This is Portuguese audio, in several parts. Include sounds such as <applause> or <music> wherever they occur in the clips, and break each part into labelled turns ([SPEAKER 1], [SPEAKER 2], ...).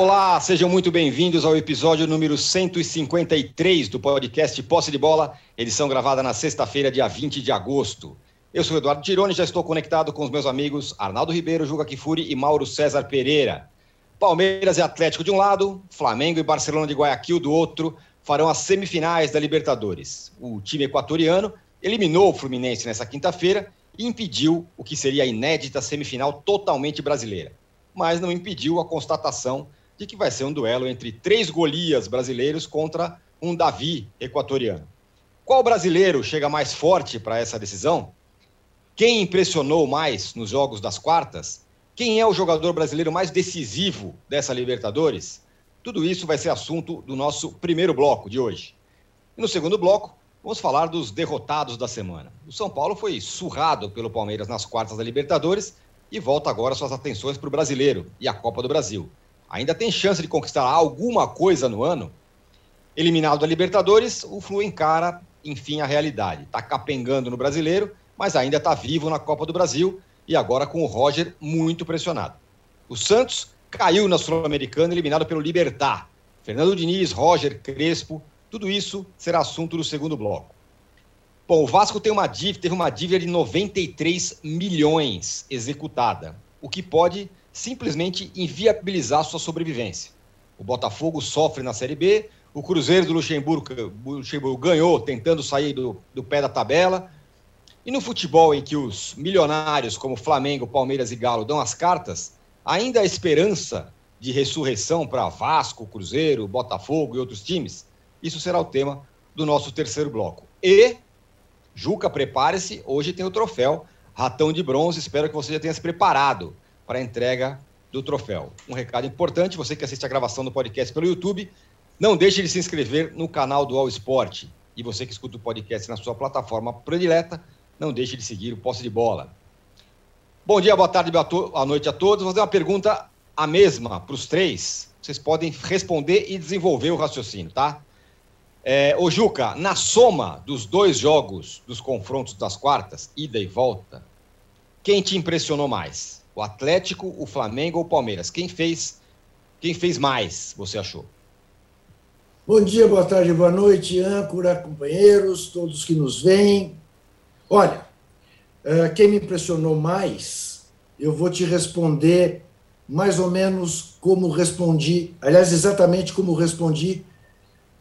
[SPEAKER 1] Olá, sejam muito bem-vindos ao episódio número 153 do podcast Posse de Bola, edição gravada na sexta-feira, dia 20 de agosto. Eu sou o Eduardo Tironi, já estou conectado com os meus amigos Arnaldo Ribeiro, Juga Kifuri e Mauro César Pereira. Palmeiras e Atlético de um lado, Flamengo e Barcelona de Guayaquil do outro, farão as semifinais da Libertadores. O time equatoriano eliminou o Fluminense nessa quinta-feira e impediu o que seria a inédita semifinal totalmente brasileira. Mas não impediu a constatação de que vai ser um duelo entre três Golias brasileiros contra um Davi equatoriano. Qual brasileiro chega mais forte para essa decisão? Quem impressionou mais nos jogos das quartas? Quem é o jogador brasileiro mais decisivo dessa Libertadores? Tudo isso vai ser assunto do nosso primeiro bloco de hoje. E no segundo bloco, vamos falar dos derrotados da semana. O São Paulo foi surrado pelo Palmeiras nas quartas da Libertadores e volta agora suas atenções para o brasileiro e a Copa do Brasil ainda tem chance de conquistar alguma coisa no ano, eliminado da Libertadores, o Flu encara, enfim, a realidade. Está capengando no brasileiro, mas ainda está vivo na Copa do Brasil e agora com o Roger muito pressionado. O Santos caiu na Sul-Americana, eliminado pelo Libertar. Fernando Diniz, Roger, Crespo, tudo isso será assunto do segundo bloco. Bom, o Vasco tem uma dívida, teve uma dívida de 93 milhões executada, o que pode simplesmente inviabilizar sua sobrevivência. O Botafogo sofre na Série B, o Cruzeiro do Luxemburgo, Luxemburgo ganhou tentando sair do, do pé da tabela. E no futebol em que os milionários como Flamengo, Palmeiras e Galo dão as cartas, ainda há esperança de ressurreição para Vasco, Cruzeiro, Botafogo e outros times? Isso será o tema do nosso terceiro bloco. E, Juca, prepare-se, hoje tem o troféu Ratão de Bronze, espero que você já tenha se preparado para a entrega do troféu. Um recado importante, você que assiste a gravação do podcast pelo YouTube, não deixe de se inscrever no canal do All Sport. E você que escuta o podcast na sua plataforma predileta, não deixe de seguir o Posse de Bola. Bom dia, boa tarde, boa noite a todos. Vou fazer uma pergunta a mesma para os três. Vocês podem responder e desenvolver o raciocínio, tá? É, ô Juca, na soma dos dois jogos dos confrontos das quartas, ida e volta, quem te impressionou mais? O Atlético, o Flamengo ou o Palmeiras? Quem fez, quem fez mais, você achou?
[SPEAKER 2] Bom dia, boa tarde, boa noite, âncora, companheiros, todos que nos veem. Olha, eh, quem me impressionou mais, eu vou te responder mais ou menos como respondi, aliás, exatamente como respondi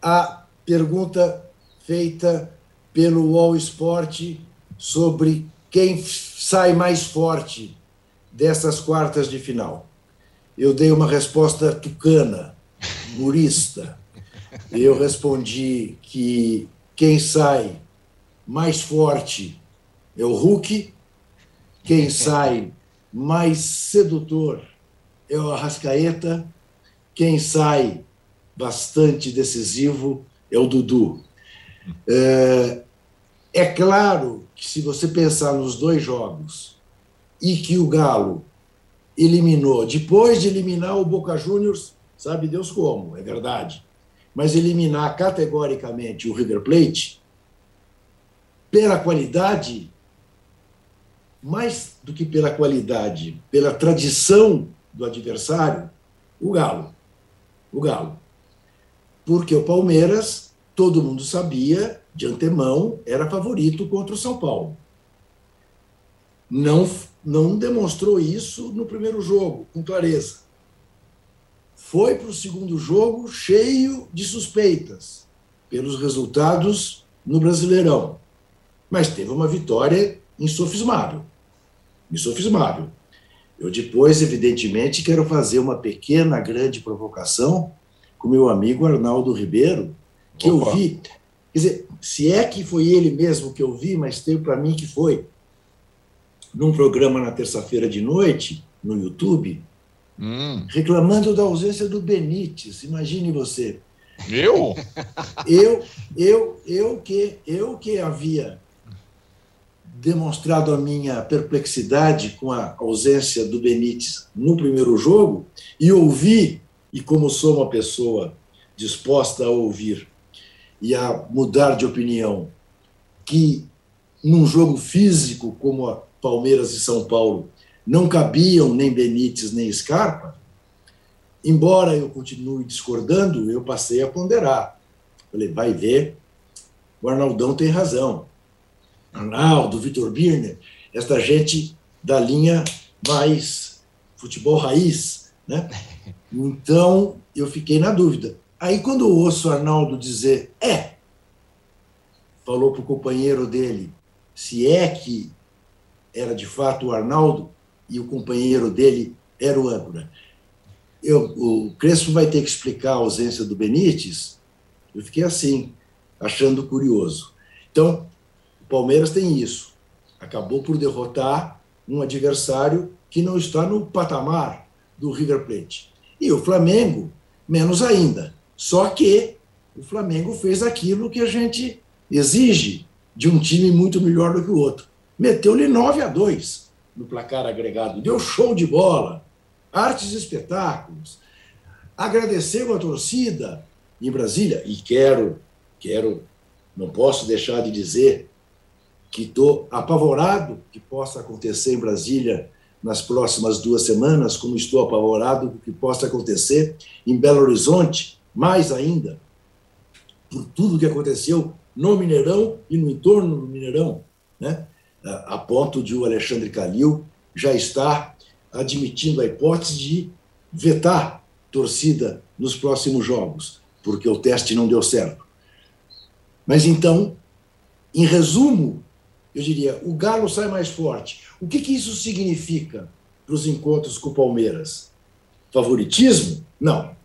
[SPEAKER 2] a pergunta feita pelo All Sport sobre quem sai mais forte dessas quartas de final. Eu dei uma resposta tucana, murista. Eu respondi que quem sai mais forte é o Hulk, quem sai mais sedutor é o Arrascaeta, quem sai bastante decisivo é o Dudu. É, é claro que se você pensar nos dois jogos, e que o Galo eliminou, depois de eliminar o Boca Juniors, sabe Deus como, é verdade, mas eliminar categoricamente o River Plate, pela qualidade, mais do que pela qualidade, pela tradição do adversário, o Galo. O Galo. Porque o Palmeiras, todo mundo sabia, de antemão, era favorito contra o São Paulo. Não não demonstrou isso no primeiro jogo, com clareza. Foi para o segundo jogo cheio de suspeitas pelos resultados no Brasileirão. Mas teve uma vitória insofismável. Insofismável. Eu depois, evidentemente, quero fazer uma pequena, grande provocação com meu amigo Arnaldo Ribeiro, que Opa. eu vi. Quer dizer, se é que foi ele mesmo que eu vi, mas tem para mim que foi num programa na terça-feira de noite, no YouTube, hum. reclamando da ausência do Benítez. Imagine você.
[SPEAKER 1] Eu?
[SPEAKER 2] Eu, eu, eu que, eu que havia demonstrado a minha perplexidade com a ausência do Benítez no primeiro jogo e ouvi, e como sou uma pessoa disposta a ouvir e a mudar de opinião, que num jogo físico como a Palmeiras e São Paulo não cabiam nem Benítez nem Scarpa, embora eu continue discordando, eu passei a ponderar. Falei, vai ver, o Arnaldão tem razão. Arnaldo, Vitor Birner, esta gente da linha mais futebol raiz, né? <laughs> Então eu fiquei na dúvida. Aí quando eu ouço o Arnaldo dizer é, falou para o companheiro dele, se é que era de fato o Arnaldo e o companheiro dele era o âncora. Eu, o Crespo vai ter que explicar a ausência do Benítez. Eu fiquei assim, achando curioso. Então, o Palmeiras tem isso. Acabou por derrotar um adversário que não está no patamar do River Plate. E o Flamengo, menos ainda. Só que o Flamengo fez aquilo que a gente exige de um time muito melhor do que o outro. Meteu-lhe 9 a 2 no placar agregado. Deu show de bola, artes e espetáculos. Agradeceu a torcida em Brasília e quero, quero, não posso deixar de dizer que estou apavorado que possa acontecer em Brasília nas próximas duas semanas, como estou apavorado que possa acontecer em Belo Horizonte, mais ainda, por tudo que aconteceu no Mineirão e no entorno do Mineirão, né? A ponto de o Alexandre Calil já estar admitindo a hipótese de vetar torcida nos próximos jogos, porque o teste não deu certo. Mas então, em resumo, eu diria, o Galo sai mais forte. O que, que isso significa para os encontros com o Palmeiras? Favoritismo? Não.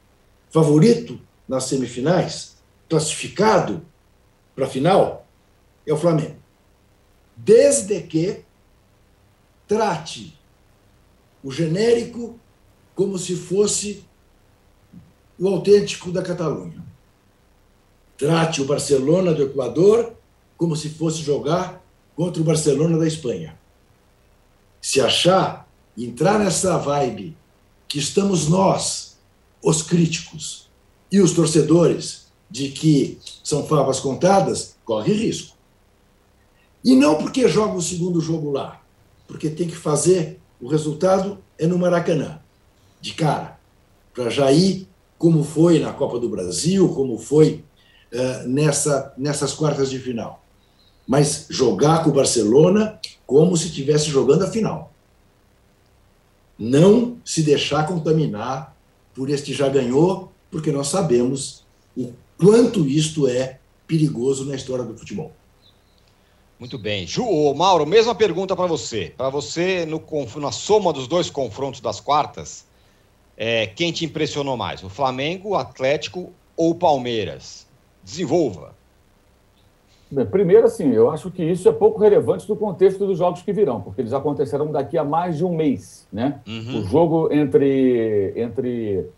[SPEAKER 2] Favorito nas semifinais? Classificado para a final? É o Flamengo. Desde que trate o genérico como se fosse o autêntico da Catalunha. Trate o Barcelona do Equador como se fosse jogar contra o Barcelona da Espanha. Se achar, entrar nessa vibe que estamos nós, os críticos e os torcedores, de que são favas contadas, corre risco. E não porque joga o segundo jogo lá, porque tem que fazer o resultado é no Maracanã, de cara, para já ir como foi na Copa do Brasil, como foi uh, nessa, nessas quartas de final. Mas jogar com o Barcelona como se estivesse jogando a final. Não se deixar contaminar por este já ganhou, porque nós sabemos o quanto isto é perigoso na história do futebol.
[SPEAKER 1] Muito bem. Ju, Mauro, mesma pergunta para você. Para você, no, na soma dos dois confrontos das quartas, é, quem te impressionou mais? O Flamengo, o Atlético ou o Palmeiras? Desenvolva.
[SPEAKER 3] Bem, primeiro, assim, eu acho que isso é pouco relevante do contexto dos jogos que virão, porque eles acontecerão daqui a mais de um mês, né? Uhum. O jogo entre, entre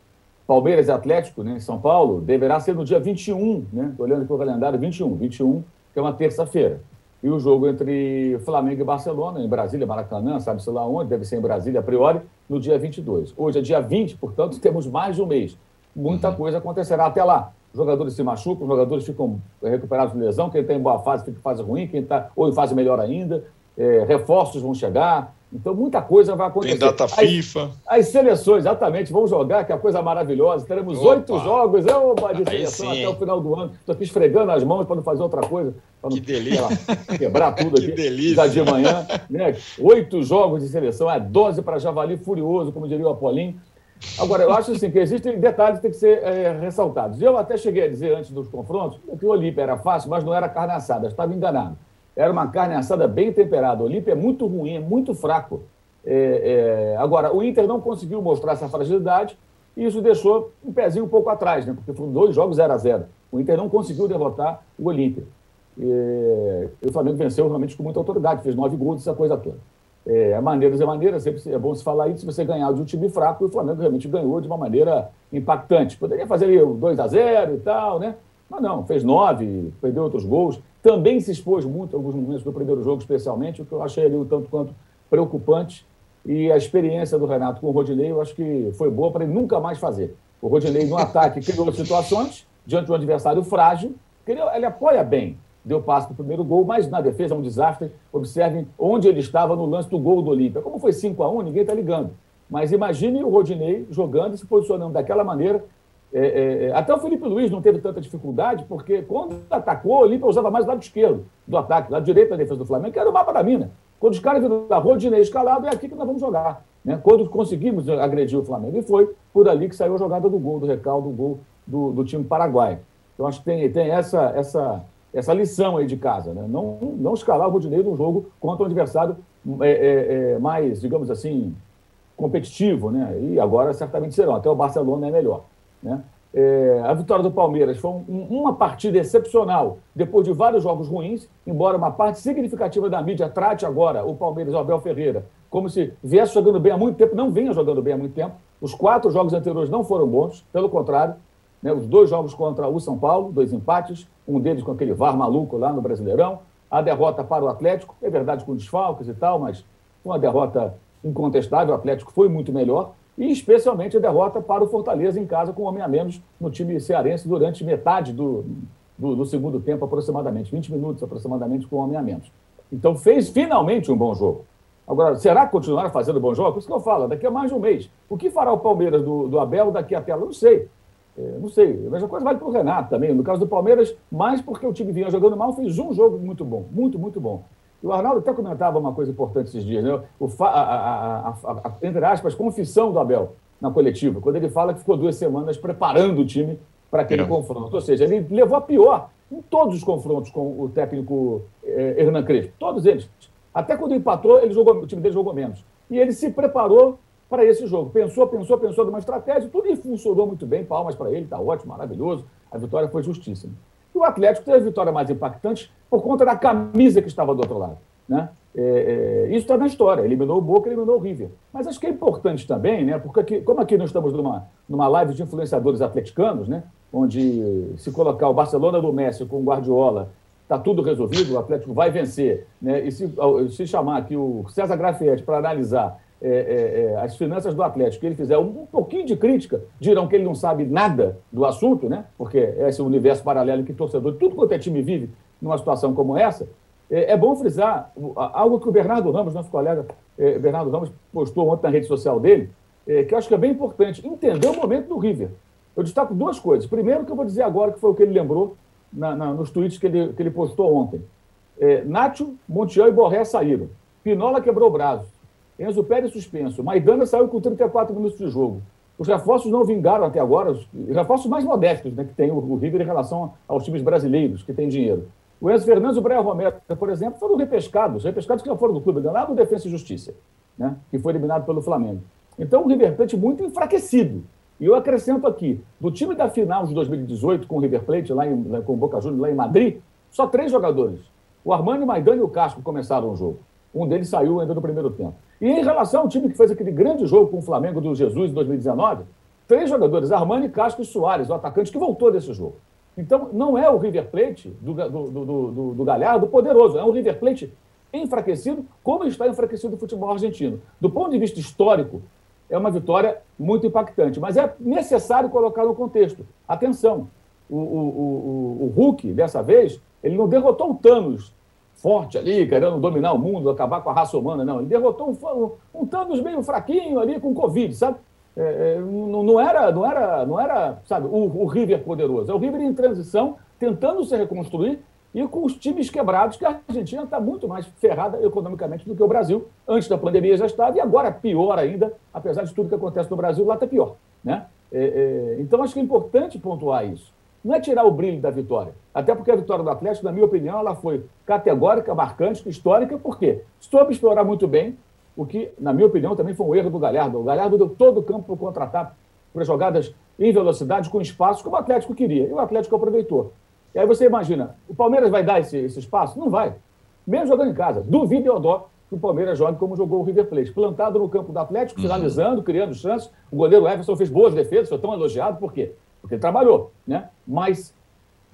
[SPEAKER 3] Palmeiras e Atlético, né, em São Paulo, deverá ser no dia 21, né? Estou olhando aqui o calendário, 21, 21, que é uma terça-feira. E o jogo entre Flamengo e Barcelona, em Brasília, Maracanã, sabe-se lá onde, deve ser em Brasília a priori, no dia 22. Hoje é dia 20, portanto, temos mais de um mês. Muita uhum. coisa acontecerá até lá. Os jogadores se machucam, os jogadores ficam recuperados de lesão, quem está em boa fase fica em fase ruim, quem está ou em fase melhor ainda. É, reforços vão chegar, então, muita coisa vai acontecer.
[SPEAKER 4] Tem data FIFA.
[SPEAKER 3] As, seleções, exatamente, vão jogar, que é a coisa maravilhosa. Teremos oito jogos opa, de seleção até o final do ano. Estou aqui esfregando as mãos para não fazer outra coisa. Para não
[SPEAKER 1] que delícia.
[SPEAKER 3] quebrar tudo <laughs> aqui.
[SPEAKER 1] que delícia.
[SPEAKER 3] Já de manhã. Né? Oito jogos de seleção, é dose para javali furioso, como diria o Apolim. Agora, eu acho assim, que existem detalhes que têm que ser é, ressaltados. Eu até cheguei a dizer antes dos confrontos que o Olímpia era fácil, mas não era carne assada. Estava enganado. Era uma carne assada bem temperada. O Olímpia é muito ruim, é muito fraco. É, é... Agora, o Inter não conseguiu mostrar essa fragilidade e isso deixou um pezinho um pouco atrás, né? porque foram dois jogos 0 a 0 O Inter não conseguiu derrotar o Olímpia. E, o Flamengo venceu realmente com muita autoridade, fez nove gols, essa coisa toda. É, maneiras é maneira, sempre é bom se falar isso, se você ganhar de um time fraco, o Flamengo realmente ganhou de uma maneira impactante. Poderia fazer ali o 2 a 0 e tal, né? Mas não, fez nove, perdeu outros gols. Também se expôs muito alguns momentos do primeiro jogo, especialmente, o que eu achei ali o tanto quanto preocupante. E a experiência do Renato com o Rodinei, eu acho que foi boa para ele nunca mais fazer. O Rodinei, no ataque, criou situações diante de um adversário frágil, ele, ele apoia bem, deu passo para o primeiro gol, mas na defesa é um desastre. Observem onde ele estava no lance do gol do Olímpia. Como foi 5 a 1 ninguém está ligando. Mas imagine o Rodinei jogando e se posicionando daquela maneira. É, é, é, até o Felipe Luiz não teve tanta dificuldade, porque quando atacou, o Olímpia usava mais o lado esquerdo do ataque, lado direito da defesa do Flamengo, que era o mapa da mina. Quando os caras viram da Rodinei escalado, é aqui que nós vamos jogar. Né? Quando conseguimos agredir o Flamengo. E foi por ali que saiu a jogada do gol, do recaldo, do gol do, do time paraguaio. Então, acho que tem, tem essa, essa, essa lição aí de casa. Né? Não, não escalar o Rodinei num jogo contra um adversário é, é, é, mais, digamos assim, competitivo, né? E agora certamente serão. Até o Barcelona é melhor. Né? É, a vitória do Palmeiras foi um, uma partida excepcional, depois de vários jogos ruins, embora uma parte significativa da mídia trate agora o Palmeiras, o Abel Ferreira, como se viesse jogando bem há muito tempo, não vinha jogando bem há muito tempo. Os quatro jogos anteriores não foram bons, pelo contrário, né, os dois jogos contra o São Paulo, dois empates, um deles com aquele VAR maluco lá no Brasileirão, a derrota para o Atlético, é verdade com desfalques e tal, mas uma derrota incontestável, o Atlético foi muito melhor, e especialmente a derrota para o Fortaleza em casa com um homem a menos no time cearense durante metade do, do, do, segundo tempo, aproximadamente, 20 minutos aproximadamente com um homem a menos. Então fez finalmente um bom jogo. Agora, será que continuará fazendo bom jogo? Isso que eu falo, daqui a mais de um mês. O que fará o Palmeiras do, do Abel daqui até lá? Não sei. É, não sei. A mesma coisa vale para o Renato também. No caso do Palmeiras, mais porque o time vinha jogando mal, fez um jogo muito bom, muito, muito bom. O Arnaldo até comentava uma coisa importante esses dias, né? o a, a, a, entre aspas, confissão do Abel na coletiva, quando ele fala que ficou duas semanas preparando o time para aquele é. confronto. Ou seja, ele levou a pior em todos os confrontos com o técnico eh, Hernan Crespo, todos eles. Até quando empatou, ele jogou, o time dele jogou menos. E ele se preparou para esse jogo. Pensou, pensou, pensou numa estratégia, tudo e funcionou muito bem. Palmas para ele, está ótimo, maravilhoso. A vitória foi justíssima. E o Atlético teve a vitória mais impactante por conta da camisa que estava do outro lado. Né? É, é, isso está na história. Eliminou o Boca, eliminou o River. Mas acho que é importante também, né? porque aqui, como aqui nós estamos numa, numa live de influenciadores atleticanos, né? onde se colocar o Barcelona do Messi com o Guardiola, está tudo resolvido, o Atlético vai vencer. Né? E se, se chamar aqui o César Grafietti para analisar é, é, é, as finanças do Atlético, ele fizer um, pouquinho de crítica, dirão que ele não sabe nada do assunto, né? porque é esse universo paralelo que torcedor, tudo quanto é time vive numa situação como essa. É, é bom frisar algo que o Bernardo Ramos, nosso colega é, Bernardo Ramos, postou ontem na rede social dele, que eu acho que é bem importante, entender o momento do River. Eu destaco duas coisas. Primeiro, que eu vou dizer agora, que foi o que ele lembrou na, na, nos tweets que ele, que ele postou ontem. É, Nacho, Montiel e Borré saíram. Pinola quebrou o braço. Enzo Pérez suspenso. Maidana saiu com 34 minutos de jogo. Os reforços não vingaram até agora, os reforços mais modestos né, que tem o, River em relação aos times brasileiros que têm dinheiro. O Enzo Fernandes e o Brian Romero, por exemplo, foram repescados, repescados que já foram do clube, ganharam o Defensa e Justiça, né, que foi eliminado pelo Flamengo. Então, o River Plate muito enfraquecido. E eu acrescento aqui, do time da final de 2018 com o River Plate, lá, em, lá com o Boca Juniors, lá em Madrid, só três jogadores. O Armani, o Maidana e o Casco começaram o jogo. Um deles saiu ainda no primeiro tempo. E em relação ao time que fez aquele grande jogo com o Flamengo do Jesus em 2019, três jogadores, Armani, Casco e Soares, o atacante que voltou desse jogo. Então, não é o River Plate do, do, do, do, do Galhardo poderoso, é um River Plate enfraquecido, como está enfraquecido o futebol argentino. Do ponto de vista histórico, é uma vitória muito impactante, mas é necessário colocar no contexto. Atenção, o, o, o, o Hulk, dessa vez, ele não derrotou o Thanos forte ali, querendo dominar o mundo, acabar com a raça humana, não. Ele derrotou um, um Thanos meio fraquinho ali com Covid, sabe? É, é, não, não, era, não era, não era, sabe, o, o River poderoso. É o River em transição, tentando se reconstruir e com os times quebrados, que a Argentina está muito mais ferrada economicamente do que o Brasil. Antes da pandemia já estava, e agora pior ainda, apesar de tudo que acontece no Brasil, lá está pior. Né? É, é, então, acho que é importante pontuar isso. Não é tirar o brilho da vitória. Até porque a vitória do Atlético, na minha opinião, ela foi categórica, marcante, histórica, por quê? Soube explorar muito bem, o que, na minha opinião, também foi um erro do Galhardo. O Galhardo deu todo o campo para contra-ataque, para jogadas em velocidade, com espaço, como o Atlético queria. E o Atlético aproveitou. E aí você imagina, o Palmeiras vai dar esse, esse espaço? Não vai. Mesmo jogando em casa. Duvido eu dó que o Palmeiras jogue como jogou o River Plate. Plantado no campo do Atlético, uhum. finalizando, criando chances. O goleiro Everson fez boas defesas, foi tão elogiado. Por quê? Porque ele trabalhou, né? Mas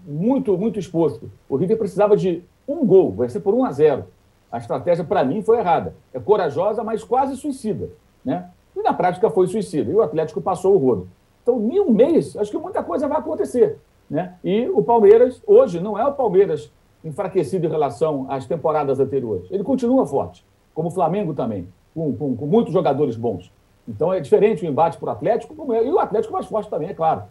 [SPEAKER 3] muito, muito exposto. O River precisava de um gol, vai ser por 1 a 0. A estratégia, para mim, foi errada. É corajosa, mas quase suicida, né? E na prática foi suicida. E o Atlético passou o rodo. Então, em um mês, acho que muita coisa vai acontecer. Né? E o Palmeiras, hoje, não é o Palmeiras enfraquecido em relação às temporadas anteriores. Ele continua forte, como o Flamengo também, com, com, com muitos jogadores bons. Então é diferente o embate para o Atlético, é, e o Atlético mais forte também, é claro.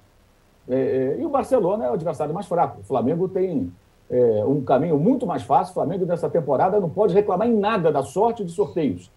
[SPEAKER 3] É, é, e o Barcelona é o adversário mais fraco. O Flamengo tem é, um caminho muito mais fácil. O Flamengo, nessa temporada, não pode reclamar em nada da sorte de sorteios.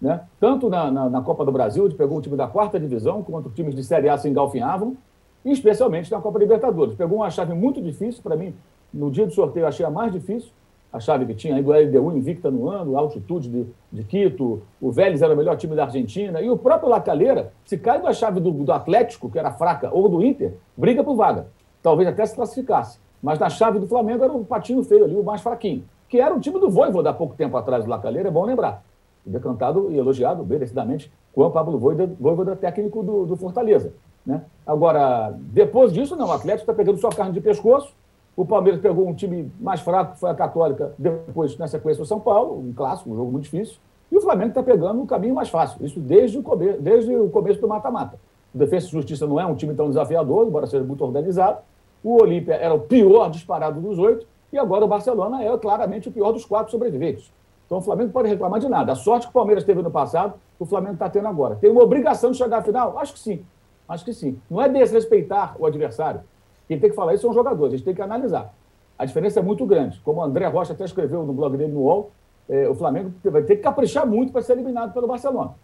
[SPEAKER 3] Né? Tanto na, na, na, Copa do Brasil, onde pegou um time da quarta divisão, quanto times de Série A se engalfinhavam, e especialmente na Copa Libertadores. Pegou uma chave muito difícil, para mim, no dia do sorteio, achei a mais difícil, a chave que tinha ainda o LDU invicta no ano, a altitude de, de Quito, o Vélez era o melhor time da Argentina, e o próprio Lacaleira, se cai da chave do, do Atlético, que era fraca, ou do Inter, briga por vaga. Talvez até se classificasse. Mas na chave do Flamengo era o patinho feio ali, o mais fraquinho, que era o time do Voivoda há pouco tempo atrás do Lacaleira, é bom lembrar. Decantado e elogiado merecidamente com o Pablo Voivoda, Voivoda técnico do, do Fortaleza. Né? Agora, depois disso, não, o Atlético está pegando sua carne de pescoço, o Palmeiras pegou um time mais fraco, que foi a Católica, depois, na sequência, o São Paulo, um clássico, um jogo muito difícil. E o Flamengo está pegando um caminho mais fácil. Isso desde o, come desde o começo do mata-mata. O Defesa e Justiça não é um time tão desafiador, embora seja muito organizado. O Olímpia era o pior disparado dos oito. E agora o Barcelona é claramente o pior dos quatro sobreviventes. Então o Flamengo pode reclamar de nada. A sorte que o Palmeiras teve no passado, o Flamengo está tendo agora. Tem uma obrigação de chegar à final? Acho que sim. Acho que sim. Não é desrespeitar o adversário. Quem tem que falar isso são os jogadores, a gente tem que analisar. A diferença é muito grande. Como o André Rocha até escreveu no blog dele no UOL, é, o Flamengo vai ter que caprichar muito para ser eliminado pelo Barcelona.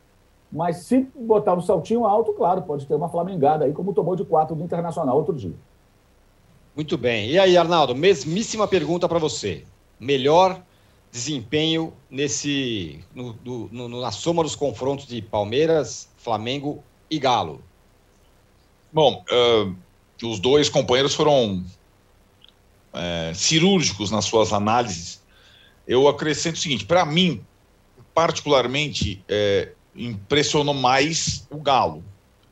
[SPEAKER 3] Mas se botar um saltinho alto, claro, pode ter uma flamengada aí, como tomou de quatro do Internacional outro dia.
[SPEAKER 1] Muito bem. E aí, Arnaldo, mesmíssima pergunta para você. Melhor desempenho nesse no, no, no, na soma dos confrontos de Palmeiras, Flamengo e Galo?
[SPEAKER 4] Bom, uh, os dois companheiros foram é, cirúrgicos nas suas análises. Eu acrescento o seguinte: para mim, particularmente, é, impressionou mais o Galo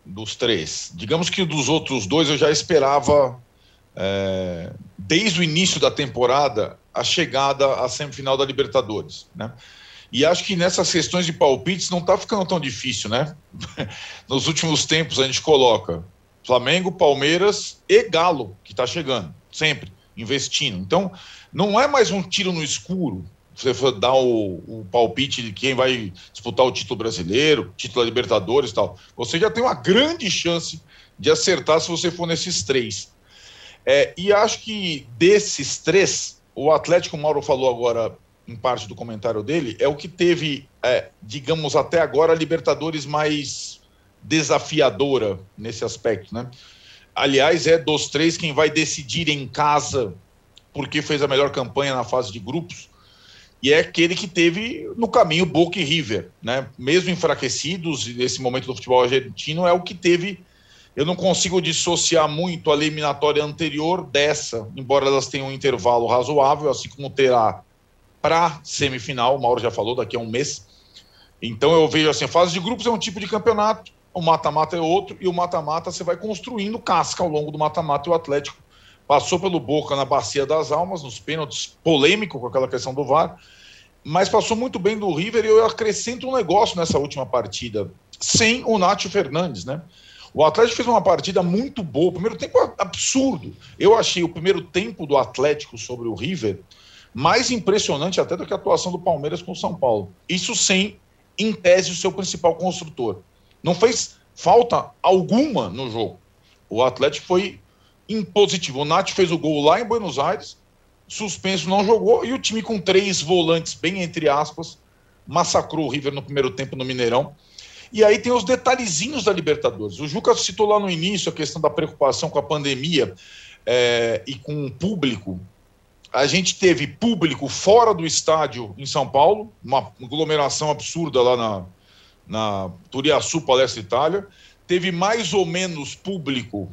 [SPEAKER 4] dos três. Digamos que dos outros dois eu já esperava, é, desde o início da temporada, a chegada à semifinal da Libertadores. Né? E acho que nessas questões de palpites não está ficando tão difícil, né? <laughs> Nos últimos tempos a gente coloca Flamengo, Palmeiras e Galo, que está chegando, sempre, investindo. Então, não é mais um tiro no escuro. Você dar o, o, palpite de quem vai disputar o título brasileiro, título da Libertadores e tal. Você já tem uma grande chance de acertar se você for nesses três. É, e acho que desses três, o Atlético Mauro falou agora em parte do comentário dele, é o que teve, é, digamos, até agora, Libertadores mais desafiadora nesse aspecto, né? Aliás, é dos três quem vai decidir em casa porque fez a melhor campanha na fase de grupos e é aquele que teve no caminho Boca e River, né? Mesmo enfraquecidos nesse momento do futebol argentino é o que teve. Eu não consigo dissociar muito a eliminatória anterior dessa, embora elas tenham um intervalo razoável, assim como terá para semifinal. O Mauro já falou daqui a um mês. Então eu vejo assim, fase de grupos é um tipo de campeonato o mata-mata é outro, e o mata-mata você vai construindo casca ao longo do mata-mata, e o Atlético passou pelo Boca na Bacia das Almas, nos pênaltis, polêmico com aquela questão do VAR, mas passou muito bem do River, e eu acrescento um negócio nessa última partida, sem o Nátio Fernandes, né? O Atlético fez uma partida muito boa, o primeiro tempo é absurdo. Eu achei o primeiro tempo do Atlético sobre o River mais impressionante até do que a atuação do Palmeiras com o São Paulo. Isso sem, em tese, o seu principal construtor. Não fez falta alguma no jogo. O Atlético foi impositivo. O Nath fez o gol lá em Buenos Aires, suspenso não jogou, e o time com três volantes, bem entre aspas, massacrou o River no primeiro tempo no Mineirão. E aí tem os detalhezinhos da Libertadores. O Juca citou lá no início a questão da preocupação com a pandemia é, e com o público. A gente teve público fora do estádio em São Paulo, uma aglomeração absurda lá na, na Turiaçu, Palestra Itália. Teve mais ou menos público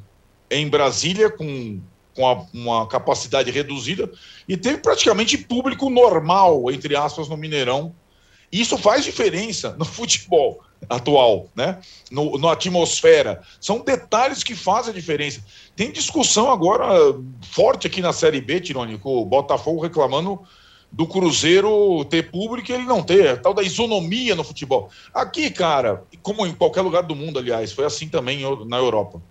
[SPEAKER 4] em Brasília, com, com a, uma capacidade reduzida, e teve praticamente público normal, entre aspas, no Mineirão. Isso faz diferença no futebol atual, né? No, na atmosfera. São detalhes que fazem a diferença. Tem discussão agora forte aqui na Série B, Tironi, com o Botafogo reclamando do Cruzeiro ter público e ele não ter, a tal da isonomia no futebol. Aqui, cara, como em qualquer lugar do mundo, aliás, foi assim também na Europa.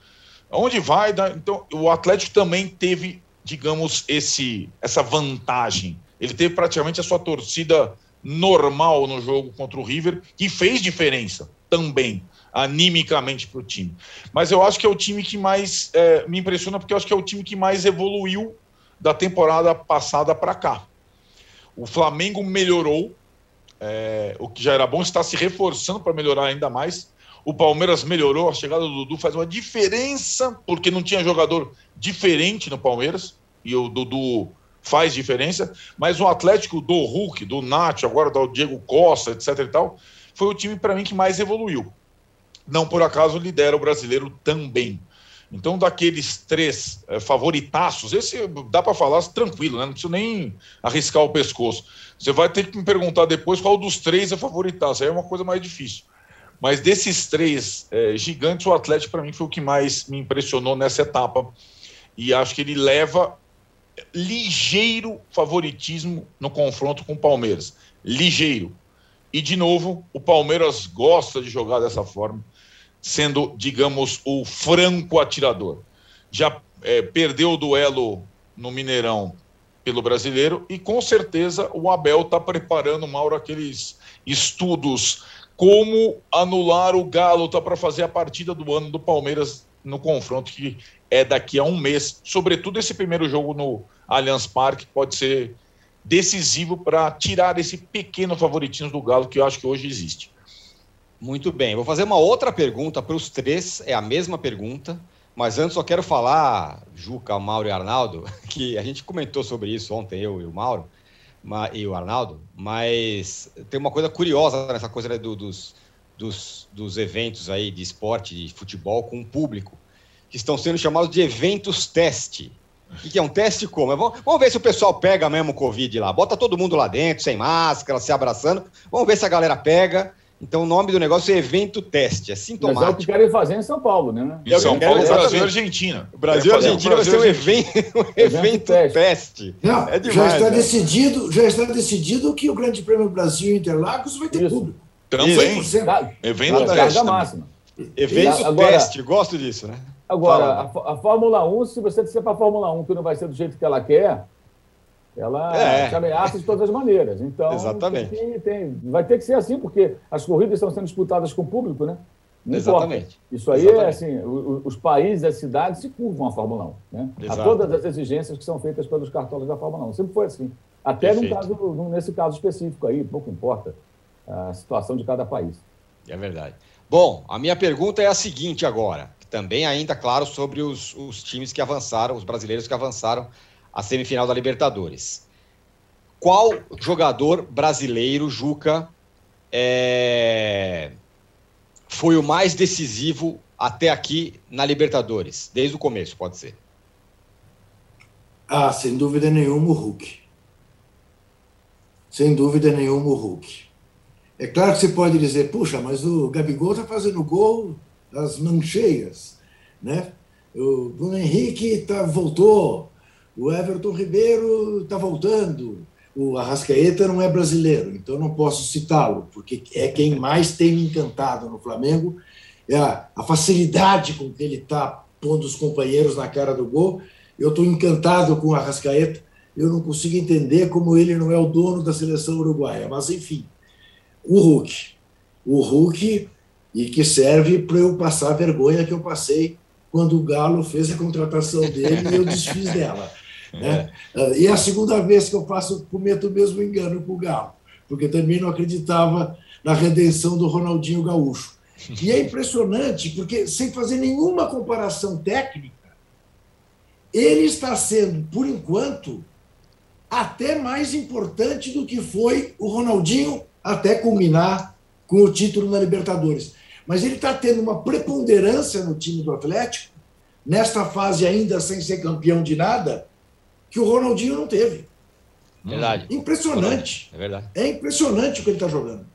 [SPEAKER 4] Onde vai, então o Atlético também teve, digamos, esse essa vantagem. Ele teve praticamente a sua torcida normal no jogo contra o River, que fez diferença também. animicamente para o time. Mas eu acho que é o time que mais é, me impressiona, porque eu acho que é o time que mais evoluiu da temporada passada para cá. O Flamengo melhorou, é, o que já era bom, está se reforçando para melhorar ainda mais. O Palmeiras melhorou, a chegada do Dudu faz uma diferença, porque não tinha jogador diferente no Palmeiras, e o Dudu faz diferença. Mas o Atlético do Hulk, do Nath, agora do Diego Costa, etc e tal, foi o time para mim que mais evoluiu. Não por acaso lidera o brasileiro também. Então, daqueles três é, favoritaços, esse dá para falar tranquilo, né? não preciso nem arriscar o pescoço. Você vai ter que me perguntar depois qual dos três é favoritaço, aí é uma coisa mais difícil. Mas desses três é, gigantes, o Atlético, para mim, foi o que mais me impressionou nessa etapa. E acho que ele leva ligeiro favoritismo no confronto com o Palmeiras. Ligeiro. E, de novo, o Palmeiras gosta de jogar dessa forma sendo, digamos, o franco atirador. Já é, perdeu o duelo no Mineirão pelo brasileiro e com certeza o Abel está preparando, Mauro, aqueles estudos como anular o Galo, está para fazer a partida do ano do Palmeiras no confronto que é daqui a um mês. Sobretudo esse primeiro jogo no Allianz Parque pode ser decisivo para tirar esse pequeno favoritismo do Galo que eu acho que hoje existe.
[SPEAKER 1] Muito bem, vou fazer uma outra pergunta para os três, é a mesma pergunta, mas antes só quero falar, Juca, Mauro e Arnaldo, <laughs> que a gente comentou sobre isso ontem, eu e o Mauro e o Arnaldo, mas tem uma coisa curiosa nessa coisa né, do, dos, dos, dos eventos aí de esporte, de futebol com o público, que estão sendo chamados de eventos teste. O que é um teste como? Vamos, vamos ver se o pessoal pega mesmo o Covid lá. Bota todo mundo lá dentro, sem máscara, se abraçando. Vamos ver se a galera pega. Então o nome do negócio é evento teste, é sintomático. Mas é o
[SPEAKER 3] que querem fazer em São Paulo, né?
[SPEAKER 4] Em São Paulo, Brasil e Argentina.
[SPEAKER 1] Brasil e Argentina vai ser um evento, um evento teste. teste.
[SPEAKER 2] Não, é demais, já está né? decidido, já está decidido que o Grande Prêmio Brasil Interlagos vai ter Isso. público.
[SPEAKER 4] Também. Evento teste.
[SPEAKER 1] máxima. Evento agora, teste, gosto disso, né?
[SPEAKER 3] Agora, a, a, Fórmula 1, se você disser para a Fórmula 1 que não vai ser do jeito que ela quer, ela é. te ameaça de todas as maneiras. Então,
[SPEAKER 1] Exatamente.
[SPEAKER 3] Tem, tem, vai ter que ser assim, porque as corridas estão sendo disputadas com o público, né?
[SPEAKER 1] Não Exatamente. Importa.
[SPEAKER 3] Isso aí é Exatamente. é assim, os países, as cidades se curvam à Fórmula 1, né? Exato. A todas as exigências que são feitas pelos cartões da Fórmula 1. Sempre foi assim. Até caso, nesse caso específico aí, pouco importa a situação de cada país.
[SPEAKER 1] É verdade. Bom, a minha pergunta é a seguinte agora, também ainda, claro, sobre os, os times que avançaram, os brasileiros que avançaram a semifinal da Libertadores. Qual jogador brasileiro, Juca, é... foi o mais decisivo até aqui na Libertadores? Desde o começo, pode ser.
[SPEAKER 2] Ah, sem dúvida nenhuma o Hulk. Sem dúvida nenhuma o Hulk. É claro que você pode dizer, puxa, mas o Gabigol está fazendo gol das mancheias, né? O Bruno Henrique tá, voltou, o Everton Ribeiro está voltando. O Arrascaeta não é brasileiro, então não posso citá-lo, porque é quem mais tem me encantado no Flamengo. É a, a facilidade com que ele está pondo os companheiros na cara do gol. Eu estou encantado com o Arrascaeta. Eu não consigo entender como ele não é o dono da seleção uruguaia. Mas, enfim, o Hulk. O Hulk, e que serve para eu passar a vergonha que eu passei quando o Galo fez a contratação dele e eu desfiz <laughs> dela. Né? É. E é a segunda vez que eu faço, cometo o mesmo engano com o Galo, porque também não acreditava na redenção do Ronaldinho Gaúcho. E é impressionante, porque sem fazer nenhuma comparação técnica, ele está sendo, por enquanto, até mais importante do que foi o Ronaldinho até culminar com o título na Libertadores. Mas ele está tendo uma preponderância no time do Atlético, nesta fase ainda sem ser campeão de nada, que o Ronaldinho não teve.
[SPEAKER 1] Verdade.
[SPEAKER 2] Impressionante.
[SPEAKER 1] É verdade.
[SPEAKER 2] É impressionante o que ele está jogando.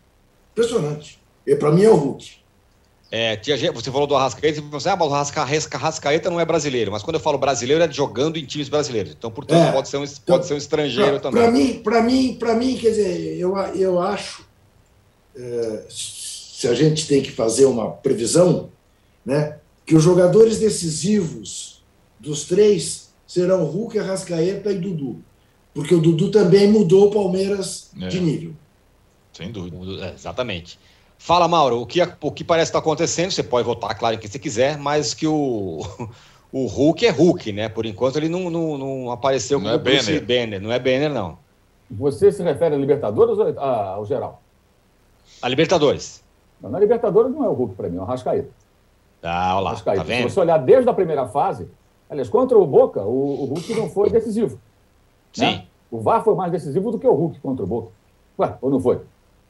[SPEAKER 2] Impressionante. E para mim é o Hulk.
[SPEAKER 1] É, tia, você falou do Arrascaeta, você ah, mas o Arrascaeta não é brasileiro, mas quando eu falo brasileiro é jogando em times brasileiros. Então, portanto, é, pode, ser um, pode então, ser um estrangeiro pra, também.
[SPEAKER 2] Para mim, para mim, para mim, quer dizer, eu, eu acho, é, se a gente tem que fazer uma previsão, né, que os jogadores decisivos dos três serão Hulk, Arrascaeta e Dudu. Porque o Dudu também mudou o Palmeiras é. de nível.
[SPEAKER 4] Sem dúvida.
[SPEAKER 1] É, exatamente. Fala, Mauro, o que, o que parece estar tá acontecendo, você pode votar, claro, em quem você quiser, mas que o, <laughs> o Hulk é Hulk, né? Por enquanto ele não, não, não apareceu
[SPEAKER 4] não como é Bruce Banner.
[SPEAKER 1] Banner. Não é Banner, não.
[SPEAKER 3] Você se refere a Libertadores ou ao geral?
[SPEAKER 1] A Libertadores.
[SPEAKER 3] Não, na Libertadores não é o Hulk para mim, é o Rascaeta.
[SPEAKER 1] Ah, olha lá, tá vendo?
[SPEAKER 3] Se você olhar desde a primeira fase, aliás, contra o Boca, o, o Hulk não foi decisivo.
[SPEAKER 1] Sim. Né?
[SPEAKER 3] O VAR foi mais decisivo do que o Hulk contra o Boca. Ué, ou não foi?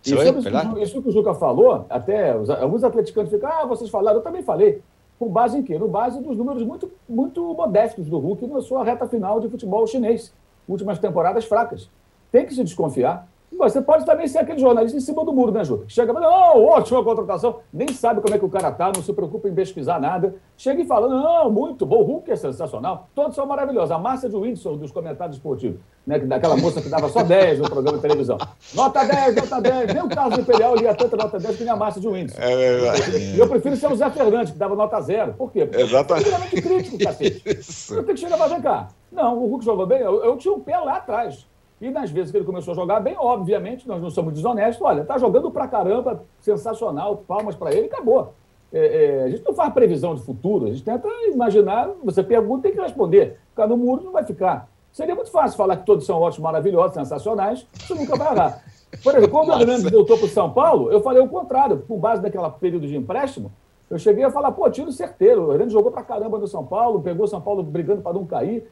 [SPEAKER 3] Isso, isso, isso que o Juca falou, até os, alguns atleticanos ficam, ah, vocês falaram, eu também falei. Com base em quê? No base dos números muito, muito modestos do Hulk na sua reta final de futebol chinês. Últimas temporadas fracas. Tem que se desconfiar. Você pode também ser aquele jornalista em cima do muro, né, Juca? Chega e fala, não, ótima contratação, nem sabe como é que o cara tá, não se preocupa em pesquisar nada. Chega e fala, não, muito bom, o Hulk é sensacional, todos são maravilhosos. A Márcia de Windsor, dos comentários esportivos, né, daquela moça que dava só <laughs> 10 no programa de televisão. Nota 10, nota 10, nem o Carlos Imperial lia tanta nota 10 que nem a Márcia de Windsor. É verdade. Eu prefiro ser o Zé Fernandes, que dava nota zero. Por quê? Porque
[SPEAKER 1] Exatamente.
[SPEAKER 3] É crítico, cacete. <laughs> Isso. Eu tenho que chegar vem cá. Não, o Hulk jogou bem, eu, eu tinha um pé lá atrás. E nas vezes que ele começou a jogar bem, obviamente, nós não somos desonestos. Olha, tá jogando pra caramba, sensacional, palmas para ele, acabou. É, é, a gente não faz previsão de futuro, a gente tenta imaginar, você pergunta, tem que responder. Ficar no muro não vai ficar. Seria muito fácil falar que todos são ótimos, maravilhosos, sensacionais, você nunca vai errar. Por exemplo, quando o Hernandes voltou para o São Paulo, eu falei o contrário, por base daquele período de empréstimo, eu cheguei a falar, pô, tiro certeiro, o Hernandes jogou para caramba no São Paulo, pegou o São Paulo brigando para não cair,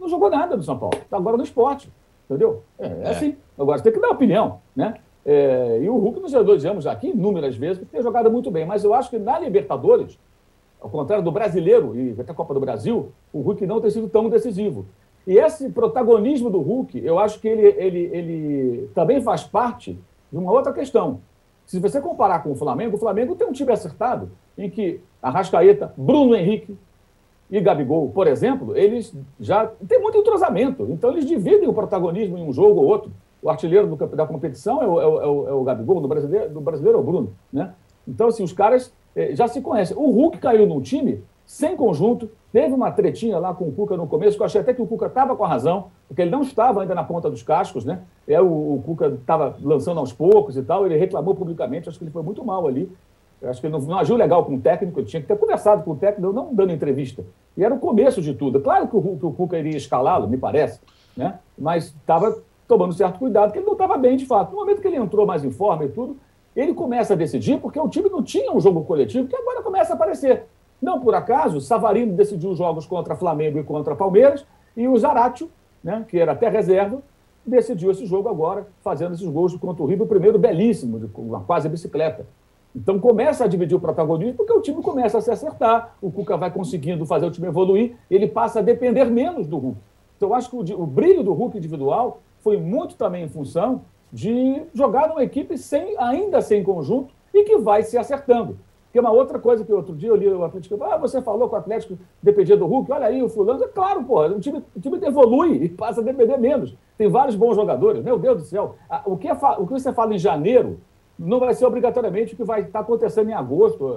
[SPEAKER 3] não jogou nada no São Paulo, está agora no esporte. Entendeu? É, é, é. assim. Agora, você tem que dar opinião, né? É, e o Hulk, nós já aqui inúmeras vezes, tem jogado muito bem. Mas eu acho que na Libertadores, ao contrário do brasileiro e até a Copa do Brasil, o Hulk não tem sido tão decisivo. E esse protagonismo do Hulk, eu acho que ele, ele, ele também faz parte de uma outra questão. Se você comparar com o Flamengo, o Flamengo tem um time acertado em que Arrascaeta, Bruno Henrique, e Gabigol, por exemplo, eles já têm muito entrosamento, então eles dividem o protagonismo em um jogo ou outro. O artilheiro do, da competição é o, é, o, é o, Gabigol, do brasileiro, do brasileiro é o Bruno. Né? Então, assim, os caras eh, já se conhecem. O Hulk caiu num time sem conjunto, teve uma tretinha lá com o Cuca no começo, que eu achei até que o Cuca estava com a razão, porque ele não estava ainda na ponta dos cascos, né? É, o, o Cuca estava lançando aos poucos e tal, ele reclamou publicamente, acho que ele foi muito mal ali. Eu acho que ele não, não agiu legal com o técnico, ele tinha que ter conversado com o técnico, não dando entrevista. E era o começo de tudo. Claro que o, que o Cuca iria escalá-lo, me parece, né? mas estava tomando certo cuidado, porque ele não estava bem de fato. No momento que ele entrou mais em forma e tudo, ele começa a decidir, porque o time não tinha um jogo coletivo, que agora começa a aparecer. Não por acaso, Savarino decidiu os jogos contra Flamengo e contra Palmeiras, e o Zaratio, né, que era até reserva, decidiu esse jogo agora, fazendo esses gols contra o Rio, o primeiro belíssimo, com uma quase bicicleta. Então começa a dividir o protagonismo porque o time começa a se acertar, o Cuca vai conseguindo fazer o time evoluir, ele passa a depender menos do Hulk. Então eu acho que o, o brilho do Hulk individual foi muito também em função de jogar numa equipe sem, ainda sem conjunto e que vai se acertando. Porque uma outra coisa que outro dia eu li o Atlético, ah, você falou que o Atlético dependia do Hulk, olha aí o fulano. É claro, pô, o time, o time evolui e passa a depender menos. Tem vários bons jogadores, meu Deus do céu. O que, é, o que você fala em janeiro não vai ser obrigatoriamente o que vai estar acontecendo em agosto.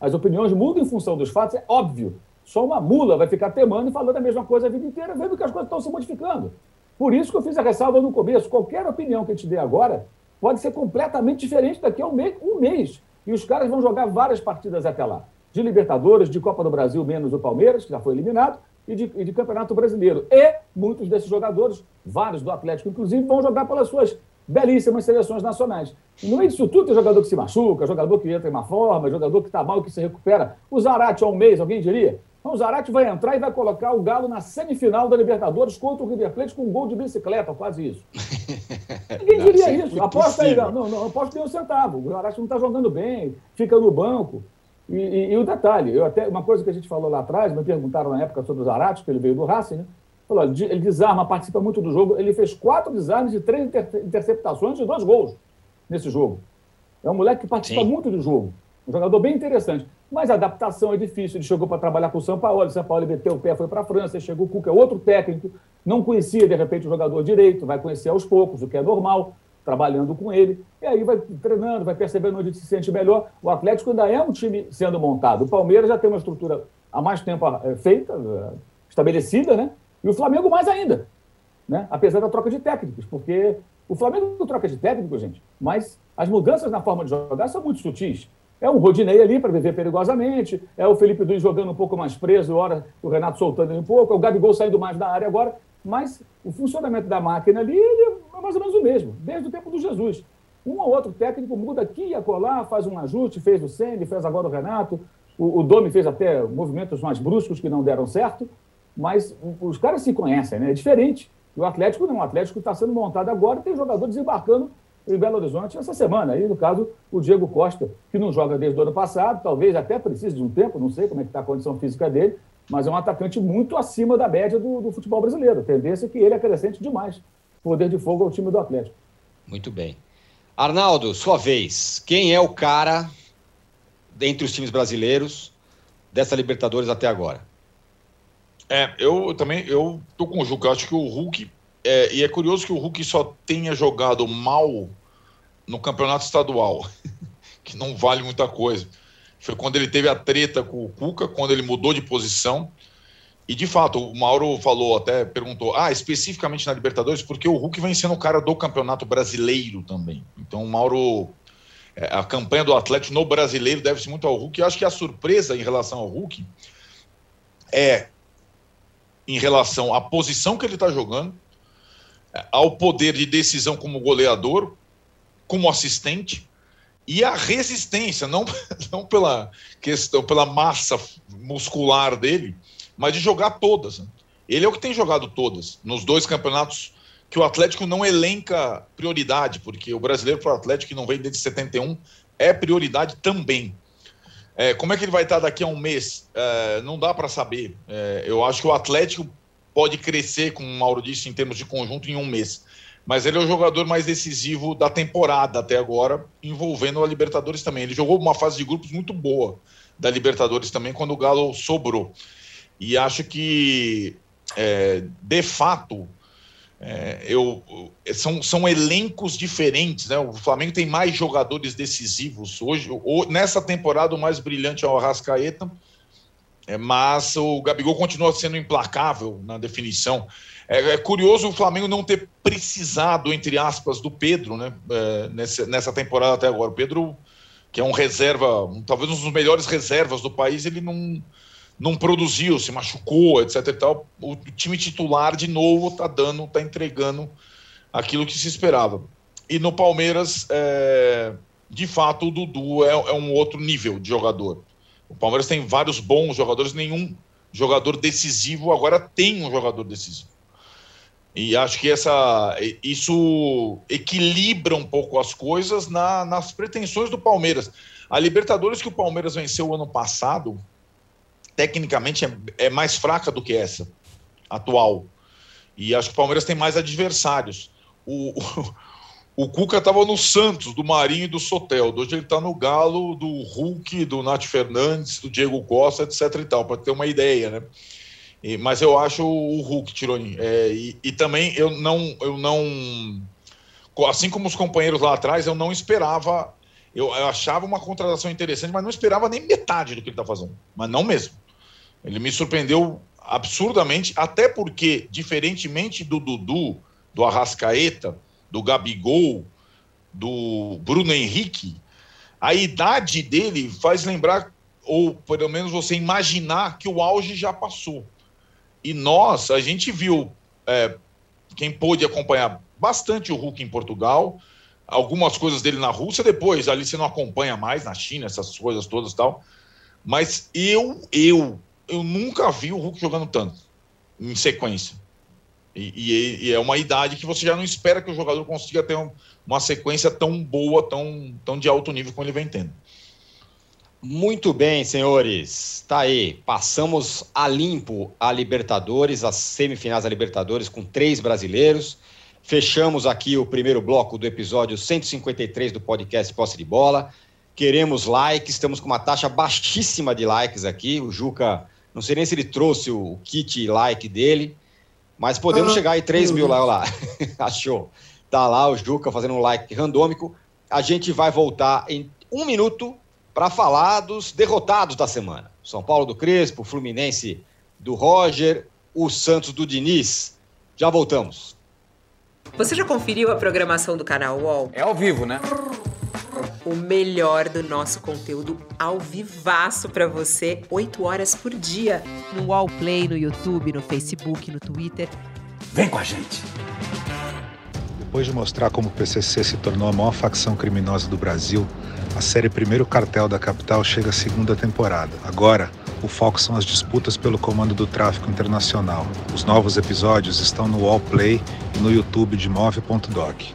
[SPEAKER 3] As opiniões mudam em função dos fatos, é óbvio. Só uma mula vai ficar temando e falando a mesma coisa a vida inteira, vendo que as coisas estão se modificando. Por isso que eu fiz a ressalva no começo. Qualquer opinião que eu te dê agora pode ser completamente diferente daqui a um mês. Um mês. E os caras vão jogar várias partidas até lá. De Libertadores, de Copa do Brasil, menos o Palmeiras, que já foi eliminado, e de, e de Campeonato Brasileiro. E muitos desses jogadores, vários do Atlético, inclusive, vão jogar pelas suas belíssimas seleções nacionais. E no meio disso tudo tem jogador que se machuca, jogador que entra em uma forma, jogador que está mal, que se recupera. O Zarate há um mês, alguém diria? Então, o Zarate vai entrar e vai colocar o Galo na semifinal da Libertadores contra o River Plate com um gol de bicicleta, quase isso. <laughs> Ninguém diria isso. Aposta aí, não, não, aposta nem um centavo. O Zarate não está jogando bem, fica no banco. E, e, e, o detalhe, eu até, uma coisa que a gente falou lá atrás, me perguntaram na época sobre o Zarate, que ele veio do Racing, né? Falou, ele desarma, participa muito do jogo. Ele fez quatro desarmes e três interceptações e dois gols nesse jogo. É um moleque que participa Sim. muito do jogo. Um jogador bem interessante. Mas a adaptação é difícil. Ele chegou para trabalhar com o São Paulo. O São Paulo meteu o pé, foi para a França. Chegou o Cuca, é outro técnico. Não conhecia, de repente, o jogador direito. Vai conhecer aos poucos, o que é normal, trabalhando com ele. E aí vai treinando, vai percebendo onde se sente melhor. O Atlético ainda é um time sendo montado. O Palmeiras já tem uma estrutura há mais tempo eh, feita, eh, estabelecida, né? E o Flamengo mais ainda, né? apesar da troca de técnicos, porque O Flamengo não troca de técnico, gente, mas as mudanças na forma de jogar são muito sutis. É um Rodinei ali para viver perigosamente, é o Felipe Luiz jogando um pouco mais preso, hora o Renato soltando ele um pouco, é o Gabigol saindo mais da área agora, mas o funcionamento da máquina ali é mais ou menos o mesmo, desde o tempo do Jesus. Um ou outro técnico muda aqui e acolá, faz um ajuste, fez o Sene, fez agora o Renato, o, o Domi fez até movimentos mais bruscos que não deram certo, mas os caras se conhecem, né? É diferente. E o Atlético não, o Atlético está sendo montado agora, tem jogador desembarcando em Belo Horizonte essa semana. Aí, no caso, o Diego Costa, que não joga desde o ano passado, talvez até precise de um tempo, não sei como é que está a condição física dele, mas é um atacante muito acima da média do, do futebol brasileiro. A tendência é que ele acrescente demais poder de fogo ao time do Atlético.
[SPEAKER 1] Muito bem. Arnaldo, sua vez. Quem é o cara dentre os times brasileiros dessa Libertadores até agora?
[SPEAKER 4] É, eu também eu tô com o Juca. Acho que o Hulk é, e é curioso que o Hulk só tenha jogado mal no campeonato estadual, <laughs> que não vale muita coisa. Foi quando ele teve a treta com o Cuca, quando ele mudou de posição. E de fato, o Mauro falou, até perguntou, ah, especificamente na Libertadores, porque o Hulk vem sendo o cara do campeonato brasileiro também. Então o Mauro, é, a campanha do Atlético no brasileiro deve-se muito ao Hulk. Eu acho que a surpresa em relação ao Hulk é em relação à posição que ele está jogando, ao poder de decisão como goleador, como assistente e a resistência, não, <laughs> não pela questão, pela massa muscular dele, mas de jogar todas. Né? Ele é o que tem jogado todas nos dois campeonatos que o Atlético não elenca prioridade, porque o brasileiro para o Atlético que não vem desde 71 é prioridade também. É, como é que ele vai estar daqui a um mês? É, não dá para saber. É, eu acho que o Atlético pode crescer, como o Mauro disse, em termos de conjunto em um mês. Mas ele é o jogador mais decisivo da temporada até agora, envolvendo a Libertadores também. Ele jogou uma fase de grupos muito boa da Libertadores também, quando o Galo sobrou. E acho que, é, de fato, é, eu, são, são elencos diferentes, né? O Flamengo tem mais jogadores decisivos hoje. nessa temporada, o mais brilhante é o Arrascaeta, é, mas o Gabigol continua sendo implacável na definição. É, é, curioso o Flamengo não ter precisado, entre aspas, do Pedro né, é, nessa, nessa temporada até agora. O Pedro, que é um reserva, um, talvez um dos melhores reservas do país, ele não, não produziu, se machucou, etc. E tal. O time titular, de novo, está dando, está entregando aquilo que se esperava. E no Palmeiras, é, de fato, o Dudu é, é um outro nível de jogador. O Palmeiras tem vários bons jogadores, nenhum jogador decisivo agora tem um jogador decisivo. E acho que essa, isso equilibra um pouco as coisas na, nas pretensões do Palmeiras. A Libertadores que o Palmeiras venceu ano passado, tecnicamente é, é mais fraca do que essa atual. E acho que o Palmeiras tem mais adversários. O, o Cuca estava no Santos, do Marinho e do Sotel. Hoje ele está no Galo, do Hulk, do Nath Fernandes, do Diego Costa, etc. e tal, para ter uma ideia, né? E, mas eu acho o Hulk, Tironi. É, e, e, também eu não, eu não. Assim como os companheiros lá atrás, eu não esperava. Eu, eu achava uma contratação interessante, mas não esperava nem metade do que ele está fazendo. Mas não mesmo. Ele me surpreendeu absurdamente, até porque, diferentemente do Dudu, do Arrascaeta do Gabigol, do Bruno Henrique, a idade dele faz lembrar, ou pelo menos você imaginar, que o auge já passou. E nós, a gente viu, é, quem pôde acompanhar bastante o Hulk em Portugal, algumas coisas dele na Rússia, depois ali você não acompanha mais na China, essas coisas todas e tal. Mas eu, eu, eu nunca vi o Hulk jogando tanto em sequência. E, e, e, é uma idade que você já não espera que o jogador consiga ter um, uma sequência tão boa, tão, tão de alto nível como ele vem tendo.
[SPEAKER 1] Muito bem, senhores. Tá aí. Passamos a limpo a Libertadores, as semifinais da Libertadores com três brasileiros. Fechamos aqui o primeiro bloco do episódio 153 do podcast Posse de Bola. Queremos likes, estamos com uma taxa baixíssima de likes aqui. O Juca, não sei nem se ele trouxe o kit like dele. Mas podemos ah, chegar em 3 mil lá, lá. <laughs> Achou. Tá lá o Juca fazendo um like randômico. A gente vai voltar em um minuto para falar dos derrotados da semana. São Paulo do Crespo, Fluminense do Roger, o Santos do Diniz. Já voltamos.
[SPEAKER 5] Você já conferiu a programação do canal UOL?
[SPEAKER 3] É ao vivo, né?
[SPEAKER 5] O melhor do nosso conteúdo ao vivaço para você, 8 horas por dia. No UOL Play, no YouTube, no Facebook, no Twitter.
[SPEAKER 3] Vem com a gente!
[SPEAKER 6] Depois de mostrar como o PCC se tornou a maior facção criminosa do Brasil, a série Primeiro Cartel da Capital chega à segunda temporada. Agora, o foco são as disputas pelo comando do tráfico internacional. Os novos episódios estão no Wallplay e no YouTube de Move.doc.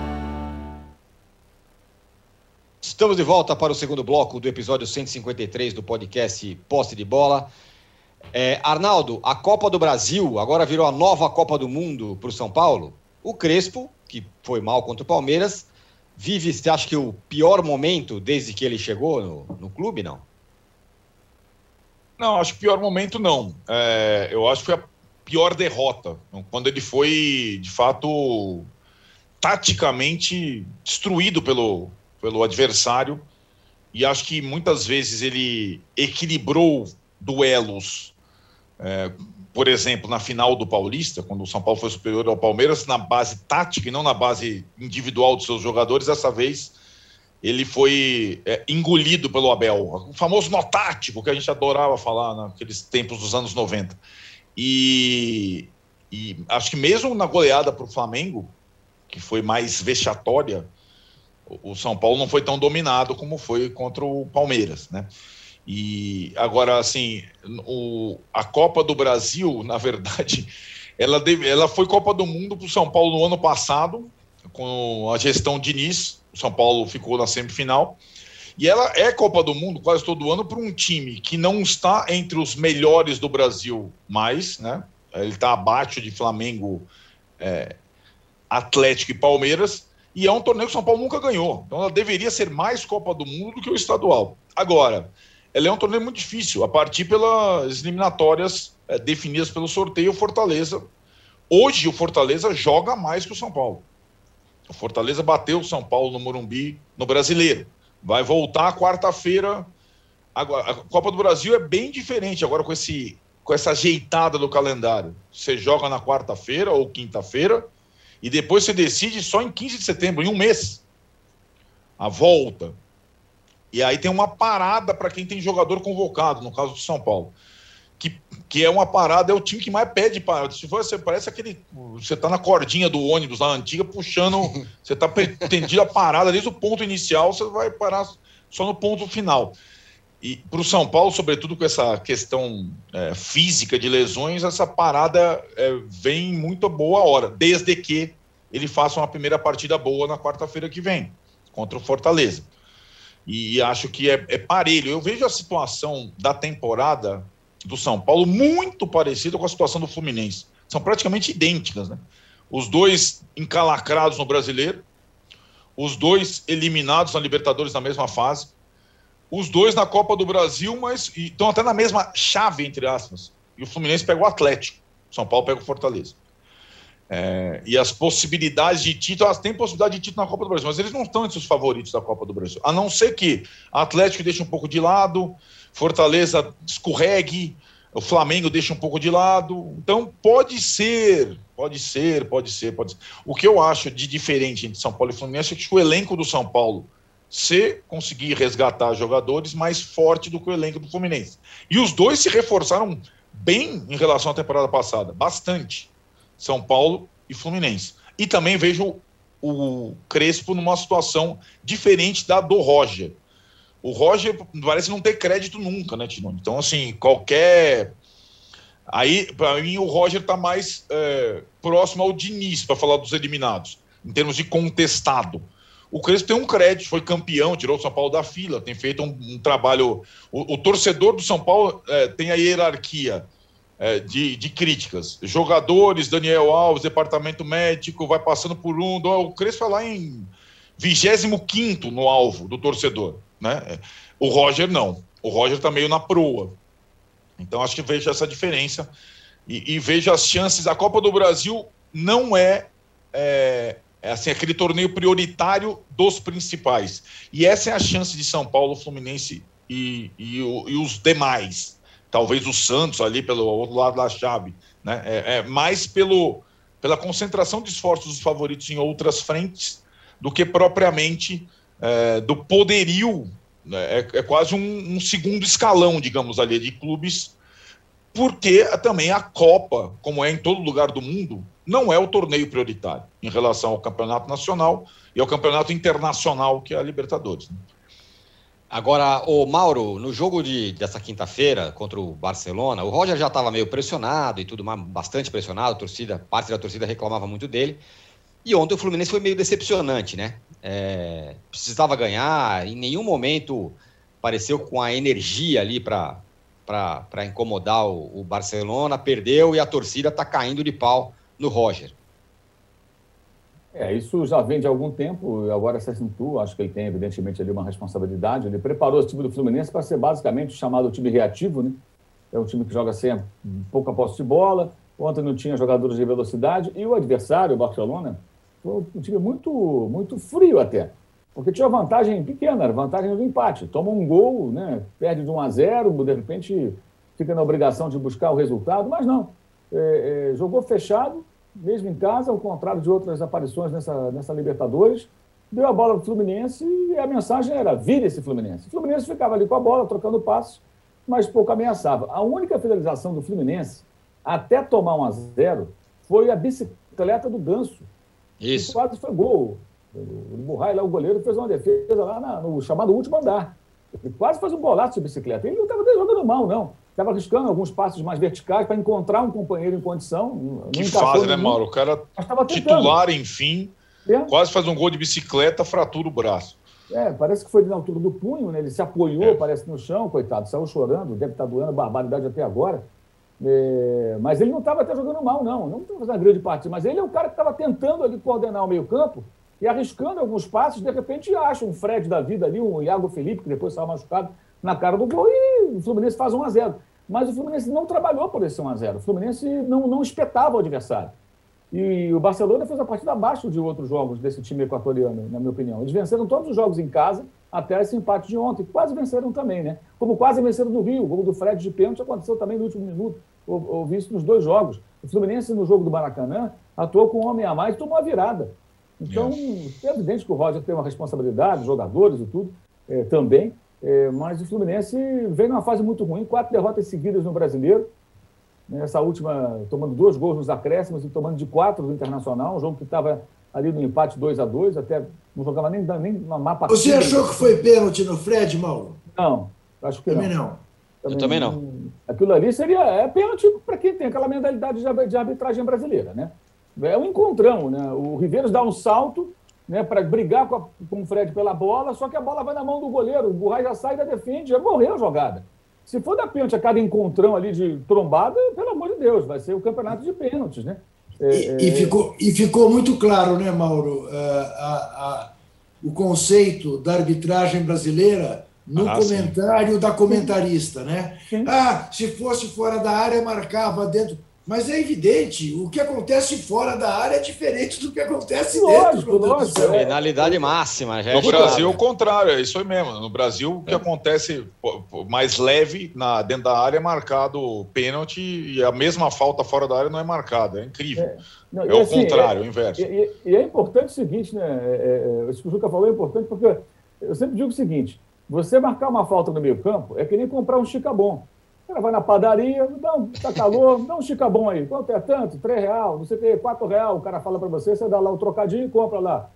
[SPEAKER 1] Estamos de volta para o segundo bloco do episódio 153 do podcast Posse de Bola. É, Arnaldo, a Copa do Brasil agora virou a nova Copa do Mundo para o São Paulo. O Crespo, que foi mal contra o Palmeiras, vive, você acha que o pior momento desde que ele chegou no, no clube, não?
[SPEAKER 4] Não, acho que pior momento não. É, eu acho que foi a pior derrota. Quando ele foi, de fato, taticamente destruído pelo, pelo adversário. E acho que muitas vezes ele equilibrou duelos. É, por exemplo, na final do Paulista, quando o São Paulo foi superior ao Palmeiras, na base tática e não na base individual dos seus jogadores, dessa vez ele foi é, engolido pelo Abel. O famoso nó tático que a gente adorava falar naqueles tempos dos anos 90. E, e acho que mesmo na goleada para o Flamengo, que foi mais vexatória, o São Paulo não foi tão dominado como foi contra o Palmeiras, né? E agora, assim, o, a Copa do Brasil, na verdade, <laughs> ela, deve, ela foi Copa do Mundo para o São Paulo no ano passado, com a gestão Diniz. O São Paulo ficou na semifinal. E ela é Copa do Mundo quase todo ano para um time que não está entre os melhores do Brasil mais, né? Ele está abaixo de Flamengo, é, Atlético e Palmeiras e é um torneio que o São Paulo nunca ganhou. Então ela deveria ser mais Copa do Mundo do que o estadual. Agora, ela é um torneio muito difícil, a partir pelas eliminatórias é, definidas pelo sorteio Fortaleza. Hoje o Fortaleza joga mais que o São Paulo. O Fortaleza bateu o São Paulo no Morumbi, no Brasileiro. Vai voltar quarta-feira. A Copa do Brasil é bem diferente agora com esse com essa ajeitada do calendário. Você joga na quarta-feira ou quinta-feira e depois você decide só em 15 de setembro, em um mês. A volta. E aí tem uma parada para quem tem jogador convocado, no caso do São Paulo. Que, que é uma parada, é o time que mais pede parada. Se você parece aquele. Você está na cordinha do ônibus lá antiga, puxando. <laughs> você está pretendido a parada desde o ponto inicial, você vai parar só no ponto final. E para o São Paulo, sobretudo com essa questão é, física de lesões, essa parada é, vem muito boa hora, desde que ele faça uma primeira partida boa na quarta-feira que vem, contra o Fortaleza. E acho que é, é parelho. Eu vejo a situação da temporada do São Paulo muito parecida com a situação do Fluminense. São praticamente idênticas, né? Os dois encalacrados no brasileiro, os dois eliminados na Libertadores na mesma fase os dois na Copa do Brasil, mas estão até na mesma chave, entre aspas. E o Fluminense pega o Atlético, São Paulo pega o Fortaleza. É, e as possibilidades de título, elas têm possibilidade de título na Copa do Brasil, mas eles não estão entre os favoritos da Copa do Brasil. A não ser que Atlético deixe um pouco de lado, Fortaleza escorregue, o Flamengo deixa um pouco de lado. Então pode ser, pode ser, pode ser, pode ser. O que eu acho de diferente entre São Paulo e Fluminense é que o elenco do São Paulo se conseguir resgatar jogadores mais forte do que o elenco do Fluminense. E os dois se reforçaram bem em relação à temporada passada, bastante. São Paulo e Fluminense. E também vejo o Crespo numa situação diferente da do Roger. O Roger parece não ter crédito nunca, né, Tino? Então, assim, qualquer. Aí, para mim, o Roger está mais é, próximo ao Diniz, para falar dos eliminados, em termos de contestado. O Crespo tem um crédito, foi campeão, tirou o São Paulo da fila, tem feito um, um trabalho. O, o, torcedor do São Paulo é, tem a hierarquia é, de, de, críticas. Jogadores, Daniel Alves, departamento médico, vai passando por um. O Crespo vai lá em 25 no alvo do torcedor. Né? O Roger não. O Roger está meio na proa. Então acho que vejo essa diferença e, e vejo as chances. A Copa do Brasil não é, é, é, assim aquele torneio prioritário dos principais. E essa é a chance de São Paulo, Fluminense e, e, e os demais. Talvez o Santos ali pelo outro lado da chave. Né? É, é mais pelo, pela concentração de esforços dos favoritos em outras frentes do que propriamente é, do poderio. Né? É, é, quase um, um, segundo escalão, digamos ali, de clubes, porque também a Copa, como é em todo lugar do mundo, não é o torneio prioritário em relação ao campeonato nacional e ao campeonato internacional, que é a Libertadores. Né?
[SPEAKER 1] Agora, o Mauro, no jogo de, dessa quinta-feira contra o Barcelona, o Roger já estava meio pressionado e tudo bastante pressionado, torcida, parte da torcida reclamava muito dele. E ontem o Fluminense foi meio decepcionante, né? É, precisava ganhar, em nenhum momento pareceu com a energia ali para incomodar o, o, Barcelona, perdeu e a torcida está caindo de pau no Roger.
[SPEAKER 3] É, isso já vem de algum tempo, agora se acentua, acho que ele tem evidentemente ali uma responsabilidade. Ele preparou o time do Fluminense para ser basicamente chamado time reativo, né? É um time que joga sem pouca posse de bola, ontem não tinha jogadores de velocidade, e o adversário, o Barcelona, foi um time muito, muito frio até. Porque tinha vantagem pequena, era vantagem do empate. Toma um gol, né, perde de 1 a 0, de repente fica na obrigação de buscar o resultado, mas não. É, é, jogou fechado, mesmo em casa, ao contrário de outras aparições nessa, nessa Libertadores. Deu a bola para o Fluminense e a mensagem era: vire esse Fluminense. O Fluminense ficava ali com a bola, trocando passos, mas pouco ameaçava. A única finalização do Fluminense, até tomar 1 a 0 foi a bicicleta do Ganso
[SPEAKER 1] isso.
[SPEAKER 3] quase foi gol. O Murray, lá, o goleiro, fez uma defesa lá na, no chamado último andar. Ele quase fez um golaço de bicicleta. Ele não estava jogando mal, não. Estava arriscando alguns passos mais verticais para encontrar um companheiro em condição.
[SPEAKER 4] Que fase, né, Mauro? O cara titular, enfim, é. quase faz um gol de bicicleta, fratura o braço.
[SPEAKER 3] É, parece que foi na altura do punho, né? Ele se apoiou, é. parece, no chão, coitado, saiu chorando, deve estar doendo barbaridade até agora. É, mas ele não estava até jogando mal, não. Não estava fazendo uma grande partida. Mas ele é o cara que estava tentando ali coordenar o meio-campo e arriscando alguns passos. De repente, acha um Fred da vida ali, um Iago Felipe, que depois estava machucado, na cara do gol e o Fluminense faz 1 a 0 Mas o Fluminense não trabalhou por esse 1 a 0 O Fluminense não, não espetava o adversário. E o Barcelona fez a partida abaixo de outros jogos desse time equatoriano, na minha opinião. Eles venceram todos os jogos em casa, até esse empate de ontem. Quase venceram também, né? Como quase venceram no Rio. O gol do Fred de pênalti aconteceu também no último minuto ouvi isso nos dois jogos. O Fluminense, no jogo do Maracanã, atuou com um homem a mais e tomou a virada. Então, é evidente que o Roger tem uma responsabilidade, jogadores e tudo é, também, é, mas o Fluminense vem numa fase muito ruim, quatro derrotas seguidas no Brasileiro. Essa última, tomando dois gols nos acréscimos e tomando de quatro do Internacional, um jogo que estava ali no empate 2 a 2 até não jogava nem, nem uma mapa.
[SPEAKER 2] Você achou que foi pênalti no Fred, Mauro?
[SPEAKER 3] Não, acho que
[SPEAKER 1] Também
[SPEAKER 3] não.
[SPEAKER 1] não. Também, eu também não.
[SPEAKER 3] Aquilo ali seria é pênalti para quem tem aquela mentalidade de arbitragem brasileira, né? É um encontrão, né? O Riveiros dá um salto né, para brigar com, a, com o Fred pela bola, só que a bola vai na mão do goleiro, o Burray já sai da defende, já morreu a jogada. Se for dar pênalti a cada encontrão ali de trombada, pelo amor de Deus, vai ser o campeonato de pênaltis, né?
[SPEAKER 2] É, e, é... e, ficou, e ficou muito claro, né, Mauro, a, a, o conceito da arbitragem brasileira no ah, comentário sim. da comentarista, né? Sim. Ah, se fosse fora da área, marcava dentro. Mas é evidente, o que acontece fora da área é diferente do que acontece lógico, dentro. Lógico,
[SPEAKER 1] é. Penalidade máxima. Já
[SPEAKER 4] é no Brasil, o contrário, é isso aí mesmo. No Brasil, o que é. acontece mais leve na, dentro da área é marcado pênalti e a mesma falta fora da área não é marcada. É incrível. É, não, é o assim, contrário, é, o inverso.
[SPEAKER 3] E, e, é importante o seguinte, né? É, isso que o Juca falou é importante porque eu sempre digo o seguinte: você marcar uma falta no meio campo é que nem comprar um chicabom. O cara vai na padaria, dá um, tá calor, dá um chicabom aí. Quanto é tanto? Três real, não sei o que, quatro real. O cara fala para você, você dá lá o trocadinho e compra lá.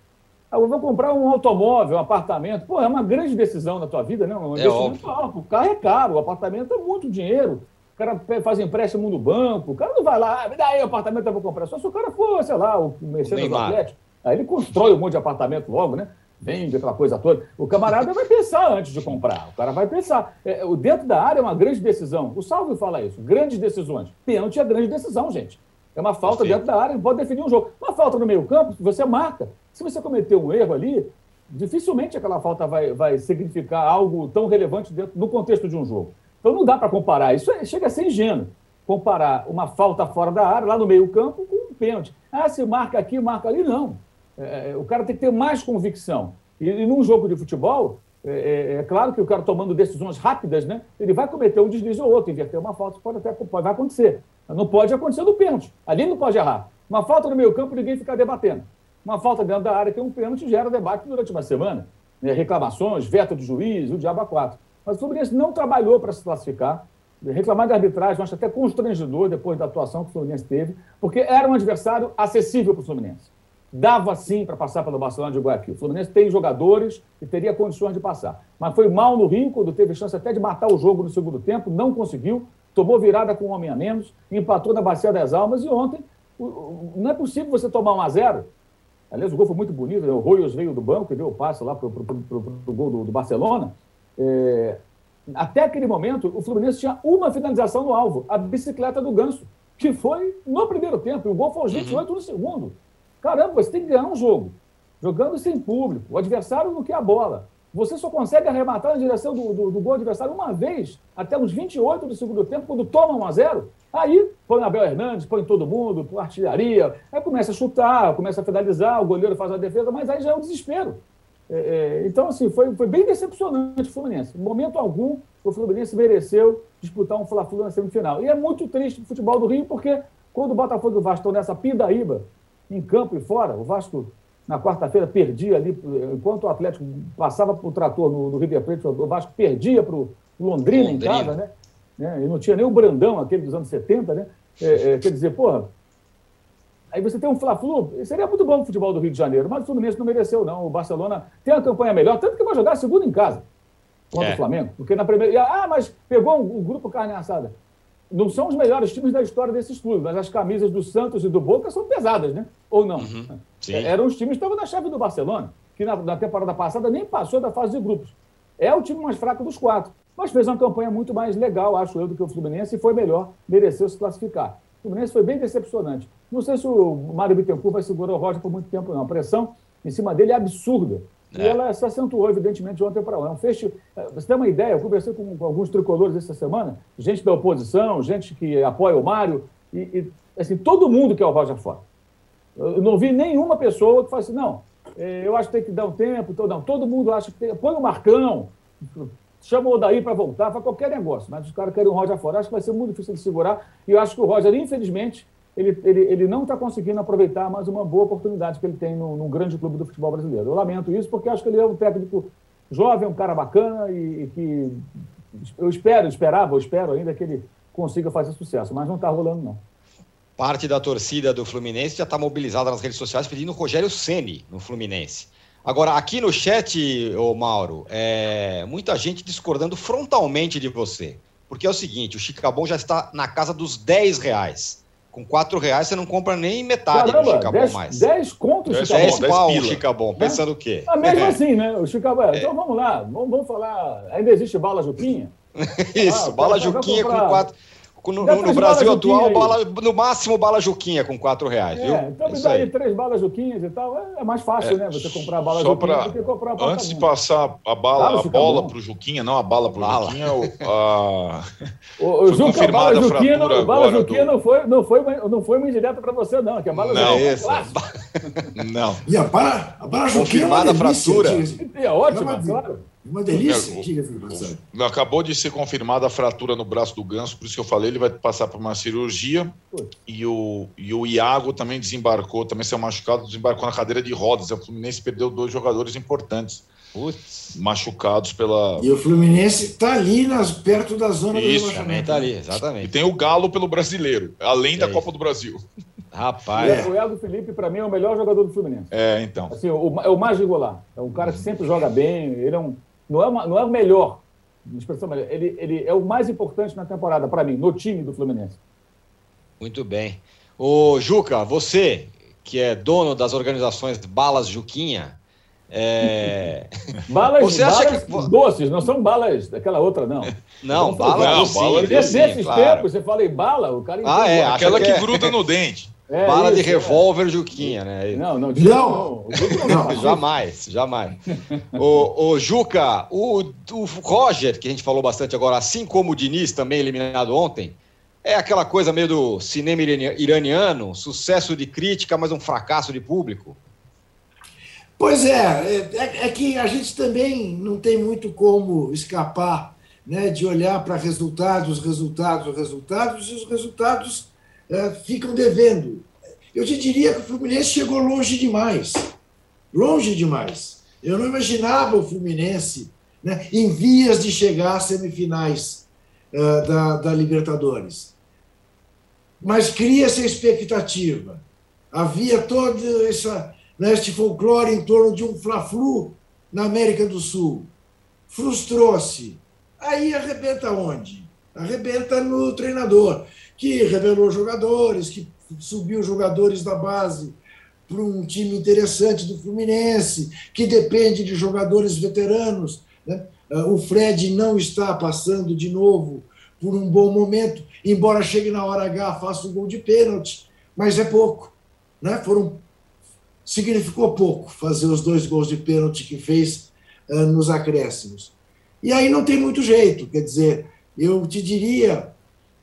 [SPEAKER 3] Ah, eu vou comprar um automóvel, um apartamento. Pô, é uma grande decisão na tua vida, né? Um é óbvio. alto. O carro é caro, o apartamento é muito dinheiro. O cara faz empréstimo no banco, o cara não vai lá, ah, me dá aí o apartamento, eu vou comprar. Só se o cara for, sei lá, o Mercedes Atlético. Aí ele constrói um monte de apartamento logo, né? Vende aquela coisa toda. O camarada vai pensar antes de comprar. O cara vai pensar. É, o dentro da área é uma grande decisão. O Salve fala isso. Grandes decisões. Pênalti é grande decisão, gente. É uma falta dentro da área, pode definir um jogo. Uma falta no meio-campo, você marca. Se você cometer um erro ali, dificilmente aquela falta vai, vai significar algo tão relevante dentro, no contexto de um jogo. Então não dá para comparar. Isso é, chega a ser ingênuo. Comparar uma falta fora da área, lá no meio-campo, com um pênalti. Ah, se marca aqui, marca ali. Não. É, é o cara tem que ter mais convicção. E, e num jogo de futebol, é, é, é, claro que o cara tomando decisões rápidas, né? Ele vai cometer um deslize ou outro, inverter uma falta, pode até pode, vai acontecer. Não pode acontecer no pênalti. Ali não pode errar. Uma falta no meio campo, ninguém fica debatendo. Uma falta dentro da área que é um pênalti gera debate durante uma semana. Né? Reclamações, veto de juiz, o diabo a quatro. Mas o Fluminense não trabalhou para se classificar. Reclamar de arbitragem, acho até constrangedor depois da atuação que o Fluminense teve, porque era um adversário acessível para o Fluminense. Dava sim para passar pelo Barcelona de Guayaquil. O Fluminense tem jogadores e teria condições de passar. Mas foi mal no Rio, quando teve chance até de matar o jogo no segundo tempo, não conseguiu, tomou virada com um homem a menos, empatou na Bacia das Almas e ontem não é possível você tomar um a zero. Aliás, o gol foi muito bonito, né? o Royos veio do banco e deu o passe lá para o gol do, do Barcelona. É, até aquele momento, o Fluminense tinha uma finalização no alvo, a bicicleta do Ganso, que foi no primeiro tempo, e o gol foi aos 28 uhum. no segundo. Caramba, você tem que ganhar um jogo, jogando sem público, o adversário não quer a bola. Você só consegue arrematar na direção do, do, do gol adversário uma vez, até os 28 do segundo tempo, quando toma 1 a 0 Aí põe Abel Hernandes, põe todo mundo, põe artilharia, aí começa a chutar, começa a finalizar, o goleiro faz a defesa, mas aí já é um desespero. É, é, então, assim, foi, foi bem decepcionante o Fluminense. Em momento algum, o Fluminense mereceu disputar um Fla-Flu na semifinal. E é muito triste o futebol do Rio, porque quando o Botafogo e o Vasco estão nessa pindaíba, em campo e fora, o Vasco, na quarta-feira, perdia ali, enquanto o Atlético passava para o trator no, no River Plate, o Vasco perdia para o Londrina, Londrina, em casa, né? né? E não tinha nem o Brandão, aquele dos anos 70, né? É, é, quer dizer, porra, aí você tem um Fla-Flu, seria muito bom o futebol do Rio de Janeiro, mas o Fluminense não mereceu, não. O Barcelona tem uma campanha melhor, tanto que vai jogar a segunda em casa contra é. o Flamengo. Porque na primeira. Ah, mas pegou um, um grupo carne assada. Não são os melhores times da história desses clubes, mas as camisas do Santos e do Boca são pesadas, né? Ou não? Uhum. É, eram os times que estavam na chave do Barcelona, que na, na temporada passada nem passou da fase de grupos. É o time mais fraco dos quatro mas fez uma campanha muito mais legal, acho eu, do que o Fluminense e foi melhor, mereceu se classificar. O Fluminense foi bem decepcionante. Não sei se o Mário Bittencourt vai segurar o Roger por muito tempo, não. A pressão em cima dele é absurda. É. E ela se acentuou, evidentemente, de ontem para lá. É um festi... Você tem uma ideia? Eu conversei com, com, alguns tricolores essa semana, gente da oposição, gente que apoia o Mário, e, e assim, todo mundo quer o Roger fora. Eu não vi nenhuma pessoa que fale assim, não, é, eu acho que tem que dar um tempo, então, não, todo mundo acha que tem... Põe o Marcão, chama o Odaí para voltar, para qualquer negócio, mas os caras querem o Roger fora. Acho que vai ser muito difícil de segurar. E eu acho que o Roger, infelizmente, ele, ele, ele não está conseguindo aproveitar mais uma boa oportunidade que ele tem no, num grande clube do futebol brasileiro. Eu lamento isso porque acho que ele é um técnico jovem, um cara bacana e, e que eu espero, esperava, eu espero ainda que ele consiga fazer sucesso, mas não está rolando, não.
[SPEAKER 1] Parte da torcida do Fluminense já está mobilizada nas redes sociais pedindo Rogério Ceni no Fluminense. Agora, aqui no chat, ô Mauro, é, muita gente discordando frontalmente de você. Porque é o seguinte, o Chicabon já está na casa dos 10 reais. Com 4 reais você não compra nem metade Caramba, do Chicabon 10, mais.
[SPEAKER 3] 10 conto o
[SPEAKER 1] Chicabon? 10 pau o Chicabon, pensando o quê?
[SPEAKER 3] Ah, mesmo é. assim, né? O Chicabon. É. Então vamos lá, vamos, vamos falar. Ainda existe bala Juquinha? <laughs>
[SPEAKER 1] Isso, ah, bala Juquinha com 4. No, no Brasil atual, bala, no máximo bala Juquinha com 4 reais,
[SPEAKER 3] é, viu? Então me dá aí três balas Juquinhas e tal. É, é mais fácil, é, né? Você comprar a bala Juquinha pra, do que comprar a
[SPEAKER 4] Antes de passar a, bala, a bola para o Juquinha, não a bala para o Juquinha, a... <laughs>
[SPEAKER 3] o, o Juca, confirmada a bala Juquinha, não, bala Juquinha do... não, foi, não, foi, não foi uma indireta para você, não. Que a bala
[SPEAKER 1] não, é esse.
[SPEAKER 2] não. E a bala, a bala Juquinha
[SPEAKER 1] confirmada a fratura.
[SPEAKER 3] É ótima, claro.
[SPEAKER 2] Uma delícia, diga-se
[SPEAKER 4] Acabou de ser confirmada a fratura no braço do Ganso, por isso que eu falei, ele vai passar por uma cirurgia. E o, e o Iago também desembarcou, também saiu machucado, desembarcou na cadeira de rodas. O Fluminense perdeu dois jogadores importantes. Putz. Machucados pela.
[SPEAKER 2] E o Fluminense está ali nas, perto da zona
[SPEAKER 1] isso, do rebaixamento. Está ali, exatamente.
[SPEAKER 4] E tem o Galo pelo brasileiro, além é da isso. Copa do Brasil.
[SPEAKER 3] Rapaz. É. O Iago Felipe, para mim, é o melhor jogador do Fluminense.
[SPEAKER 4] É, então.
[SPEAKER 3] Assim, o, é o mais regular. É um cara que sempre joga bem. Ele é um não é, uma, não é o melhor, expressão melhor, ele, ele é o mais importante na temporada, para mim, no time do Fluminense.
[SPEAKER 1] Muito bem. Ô, Juca, você, que é dono das organizações Balas Juquinha, é... <laughs>
[SPEAKER 3] Balas,
[SPEAKER 1] Você acha
[SPEAKER 3] balas
[SPEAKER 1] que-
[SPEAKER 3] doces, não são balas daquela outra, não. <laughs>
[SPEAKER 1] Não,
[SPEAKER 3] Vamos
[SPEAKER 1] bala
[SPEAKER 4] não, bala
[SPEAKER 1] claro.
[SPEAKER 3] tempos, você fala em bala, o cara
[SPEAKER 1] Ah, é,
[SPEAKER 4] Aquela
[SPEAKER 1] que
[SPEAKER 4] que
[SPEAKER 1] é-
[SPEAKER 4] gruda no dente.
[SPEAKER 3] É,
[SPEAKER 1] Bala de
[SPEAKER 3] isso, é.
[SPEAKER 1] revólver Juquinha, né?
[SPEAKER 3] Não, não,
[SPEAKER 2] Não.
[SPEAKER 3] não.
[SPEAKER 2] Não. <laughs>
[SPEAKER 1] Jamais, jamais. o, o Juca, o, o Roger, que a gente falou bastante agora, assim como o Diniz, também eliminado ontem, é aquela coisa meio do cinema irani- iraniano, sucesso de crítica, mas um fracasso de público.
[SPEAKER 2] Pois é, é, é que a gente também não tem muito como escapar né, de olhar para resultados, resultados, resultados, e os resultados ficam devendo. Eu te diria que o Fluminense chegou longe demais. Longe demais. Eu não imaginava o Fluminense né, em vias de chegar às semifinais eh, da, da Libertadores. Mas cria-se a expectativa. Havia toda essa né, este folclore em torno de um Fla-Flu na América do Sul. Frustrou-se. Aí arrebenta onde? Arrebenta no treinador, que revelou jogadores, que subiu jogadores da base para um time interessante do Fluminense, que depende de jogadores veteranos. né? Ah, O Fred não está passando de novo por um bom momento, embora chegue na hora H, faça o gol de pênalti, mas é pouco. Né? Foram significou pouco fazer os dois gols de pênalti que fez ah, nos acréscimos. E aí não tem muito jeito, quer dizer, eu te diria,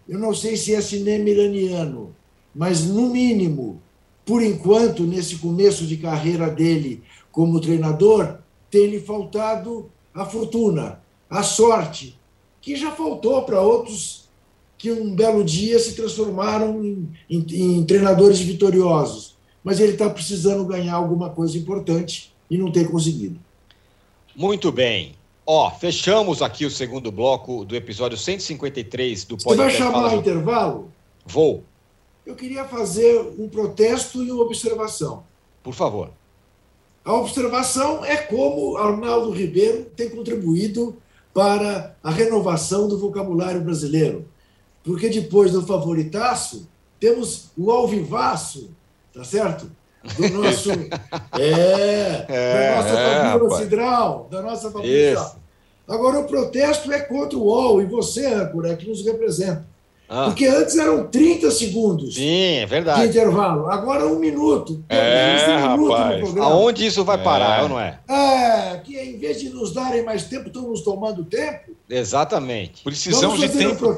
[SPEAKER 2] eu não sei se é cinema iraniano, mas no mínimo, por enquanto, nesse começo de carreira dele como treinador, tem-lhe faltado a fortuna, a sorte, que já faltou para outros que um belo dia se transformaram em, em- em treinadores vitoriosos. Mas ele está precisando ganhar alguma coisa importante e não tem conseguido.
[SPEAKER 1] Muito bem. Ó, fechamos aqui o segundo bloco do episódio 153 do
[SPEAKER 2] Você vai
[SPEAKER 1] podcast.
[SPEAKER 2] chamar o intervalo?
[SPEAKER 1] Vou,
[SPEAKER 2] Eu queria fazer um protesto e uma observação.
[SPEAKER 1] por favor.
[SPEAKER 2] A observação é como Arnaldo Ribeiro tem contribuído para a renovação do vocabulário brasileiro. Porque depois do favoritaço, temos o alvivaço, tá certo? Do <laughs> nosso. É,
[SPEAKER 1] É,
[SPEAKER 2] da nossa
[SPEAKER 4] é,
[SPEAKER 2] Fabiola
[SPEAKER 4] rapaz.
[SPEAKER 2] Cidral, da nossa
[SPEAKER 1] Isso.
[SPEAKER 2] Agora, o protesto é contra o UOL e você, âncora, é que nos representa.
[SPEAKER 1] Ah,
[SPEAKER 2] Porque antes eram 30 segundos
[SPEAKER 1] sim, é
[SPEAKER 2] de
[SPEAKER 1] verdade.
[SPEAKER 2] intervalo, agora um minuto.
[SPEAKER 4] É,
[SPEAKER 2] um minuto
[SPEAKER 4] rapaz.
[SPEAKER 1] Aonde isso vai parar,
[SPEAKER 4] É.
[SPEAKER 1] ou não é?
[SPEAKER 2] É, que em vez de nos darem mais tempo, estão nos tomando tempo.
[SPEAKER 1] Exatamente.
[SPEAKER 4] Precisamos de
[SPEAKER 2] fazer um
[SPEAKER 4] tempo,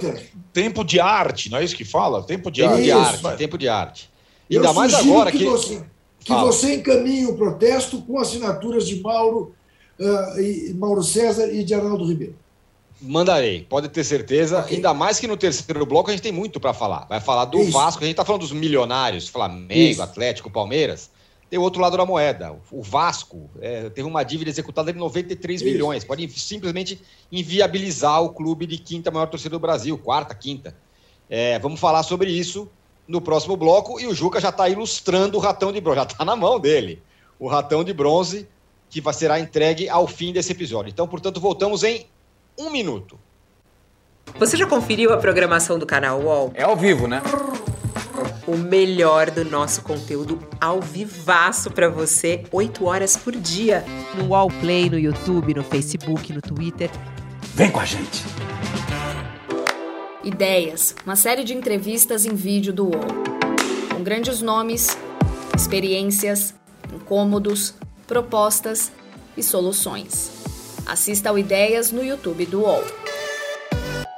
[SPEAKER 4] tempo de arte, não é isso que fala? Tempo de
[SPEAKER 1] Tempo
[SPEAKER 4] arte.
[SPEAKER 1] de
[SPEAKER 2] Isso,
[SPEAKER 1] tempo de arte. Ainda mais agora
[SPEAKER 2] que,
[SPEAKER 1] que.
[SPEAKER 2] você, que você encaminhe o protesto com assinaturas de Mauro, ah, e, Mauro César e de Arnaldo Ribeiro.
[SPEAKER 1] Mandarei, pode ter certeza.
[SPEAKER 2] Ok.
[SPEAKER 1] Ainda mais que no terceiro bloco a gente tem muito para falar. Vai falar do
[SPEAKER 2] Isso.
[SPEAKER 1] Vasco, a gente tá falando dos milionários, Flamengo,
[SPEAKER 2] Isso.
[SPEAKER 1] Atlético, Palmeiras. Tem o outro lado da moeda. O Vasco é, teve uma dívida executada de 93
[SPEAKER 2] Isso.
[SPEAKER 1] milhões. Pode simplesmente inviabilizar o clube de quinta maior torcida do Brasil, quarta, quinta. É, vamos falar sobre isso no próximo bloco. E o Juca já está ilustrando o ratão de bronze, já está na mão dele. O ratão de bronze que vai será entregue ao fim desse episódio. Então, portanto, voltamos em um minuto.
[SPEAKER 5] Você já conferiu a programação do canal UOL?
[SPEAKER 7] É ao vivo, né?
[SPEAKER 5] O melhor do nosso conteúdo ao vivaço pra você, 8 horas por dia. No UOL Play, no YouTube, no Facebook, no Twitter.
[SPEAKER 7] Vem com a gente.
[SPEAKER 8] Ideias, uma série de entrevistas em vídeo do UOL. Com grandes nomes, experiências, incômodos, propostas e soluções. Assista ao Ideias no YouTube do UOL.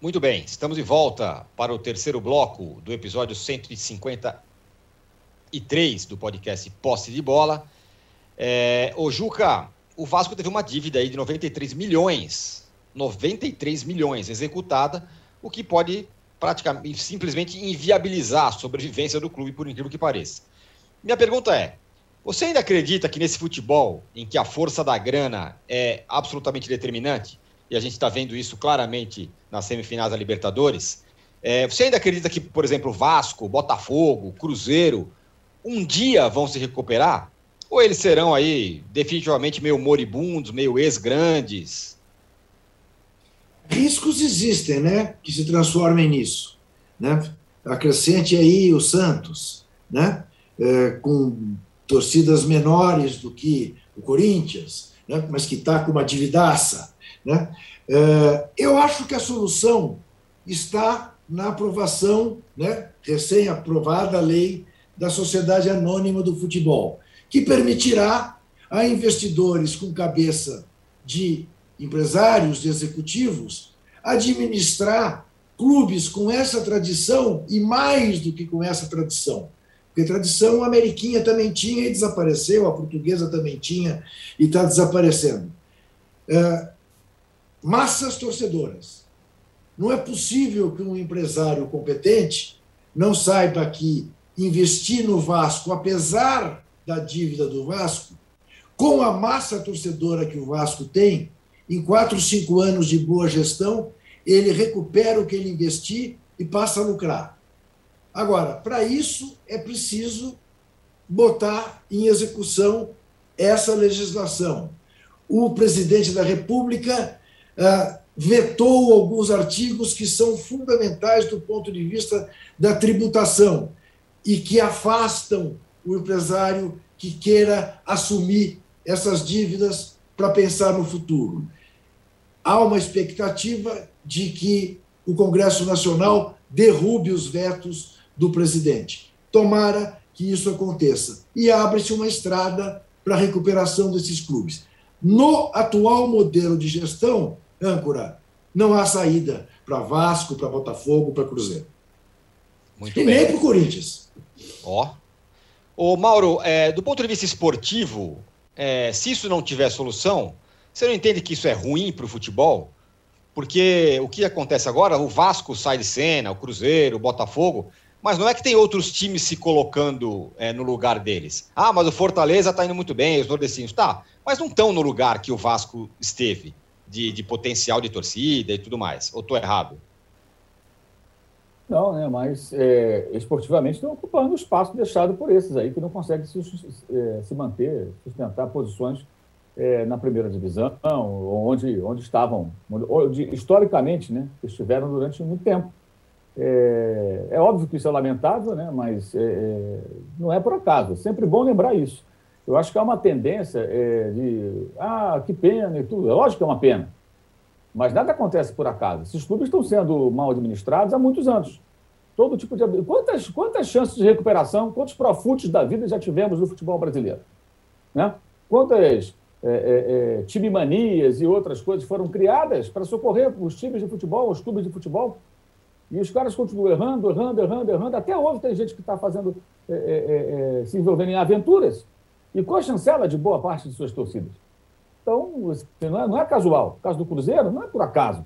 [SPEAKER 1] Muito bem, estamos de volta para o terceiro bloco do episódio 153 do podcast Posse de Bola. É, ô Juca, o Vasco teve uma dívida aí de 93 milhões, 93 milhões executada, o que pode praticamente simplesmente inviabilizar a sobrevivência do clube, por incrível que pareça. Minha pergunta é: Você ainda acredita que nesse futebol, em que a força da grana é absolutamente determinante, e a gente está vendo isso claramente nas semifinais da Libertadores, é, você ainda acredita que, por exemplo, Vasco, Botafogo, Cruzeiro, um dia vão se recuperar? Ou eles serão aí definitivamente meio moribundos, meio ex-grandes?
[SPEAKER 2] Riscos existem, né? Que se transformem nisso. Né? Acrescente aí o Santos, né? É, com torcidas menores do que o Corinthians, né? mas que está com uma dividaça. Né? É, eu acho que a solução está na aprovação, né, recém-aprovada lei da Sociedade Anônima do Futebol, que permitirá a investidores com cabeça de empresários, de executivos, administrar clubes com essa tradição e mais do que com essa tradição. Porque tradição a Ameriquinha também tinha e desapareceu, a portuguesa também tinha e está desaparecendo. É, massas torcedoras. Não é possível que um empresário competente não saiba que investir no Vasco, apesar da dívida do Vasco, com a massa torcedora que o Vasco tem, em quatro, cinco anos de boa gestão, ele recupera o que ele investir e passa a lucrar. Agora, para isso é preciso botar em execução essa legislação. O presidente da República ah, vetou alguns artigos que são fundamentais do ponto de vista da tributação e que afastam o empresário que queira assumir essas dívidas para pensar no futuro. Há uma expectativa de que o Congresso Nacional derrube os vetos do presidente. Tomara que isso aconteça. E abre-se uma estrada para a recuperação desses clubes. No atual modelo de gestão, âncora, não há saída para Vasco, para Botafogo, para Cruzeiro. Muito e bem. nem para o Corinthians.
[SPEAKER 1] Ó. Ô, Mauro, é, do ponto de vista esportivo, é, se isso não tiver solução, você não entende que isso é ruim para o futebol? Porque o que acontece agora, o Vasco sai de cena, o Cruzeiro, o Botafogo, mas não é que tem outros times se colocando é, no lugar deles. Ah, mas o Fortaleza está indo muito bem, os nordestinos. Tá, mas não estão no lugar que o Vasco esteve de, de potencial de torcida e tudo mais. Ou estou errado?
[SPEAKER 3] Não, né? Mas é, esportivamente estão ocupando o espaço deixado por esses aí que não conseguem se, é, se manter, sustentar posições é, na primeira divisão, onde, onde estavam, onde, historicamente, né? Estiveram durante muito tempo. É, é, óbvio que isso é lamentável, né? Mas é, é, não é por acaso. É sempre bom lembrar isso. Eu acho que há uma tendência é, de, ah, que pena e tudo. É lógico que é uma pena. Mas nada acontece por acaso. Esses clubes estão sendo mal administrados há muitos anos. Todo tipo de. Quantas, quantas chances de recuperação, quantos profutes da vida já tivemos no futebol brasileiro? Né? Quantas é, é, é, time manias e outras coisas foram criadas para socorrer os times de futebol, os clubes de futebol? E os caras continuam errando, errando, errando, errando. Até hoje tem gente que está fazendo, é, é, é, se envolvendo em aventuras e com a chancela de boa parte de suas torcidas. Então, não é, não é casual. O caso do Cruzeiro não é por acaso.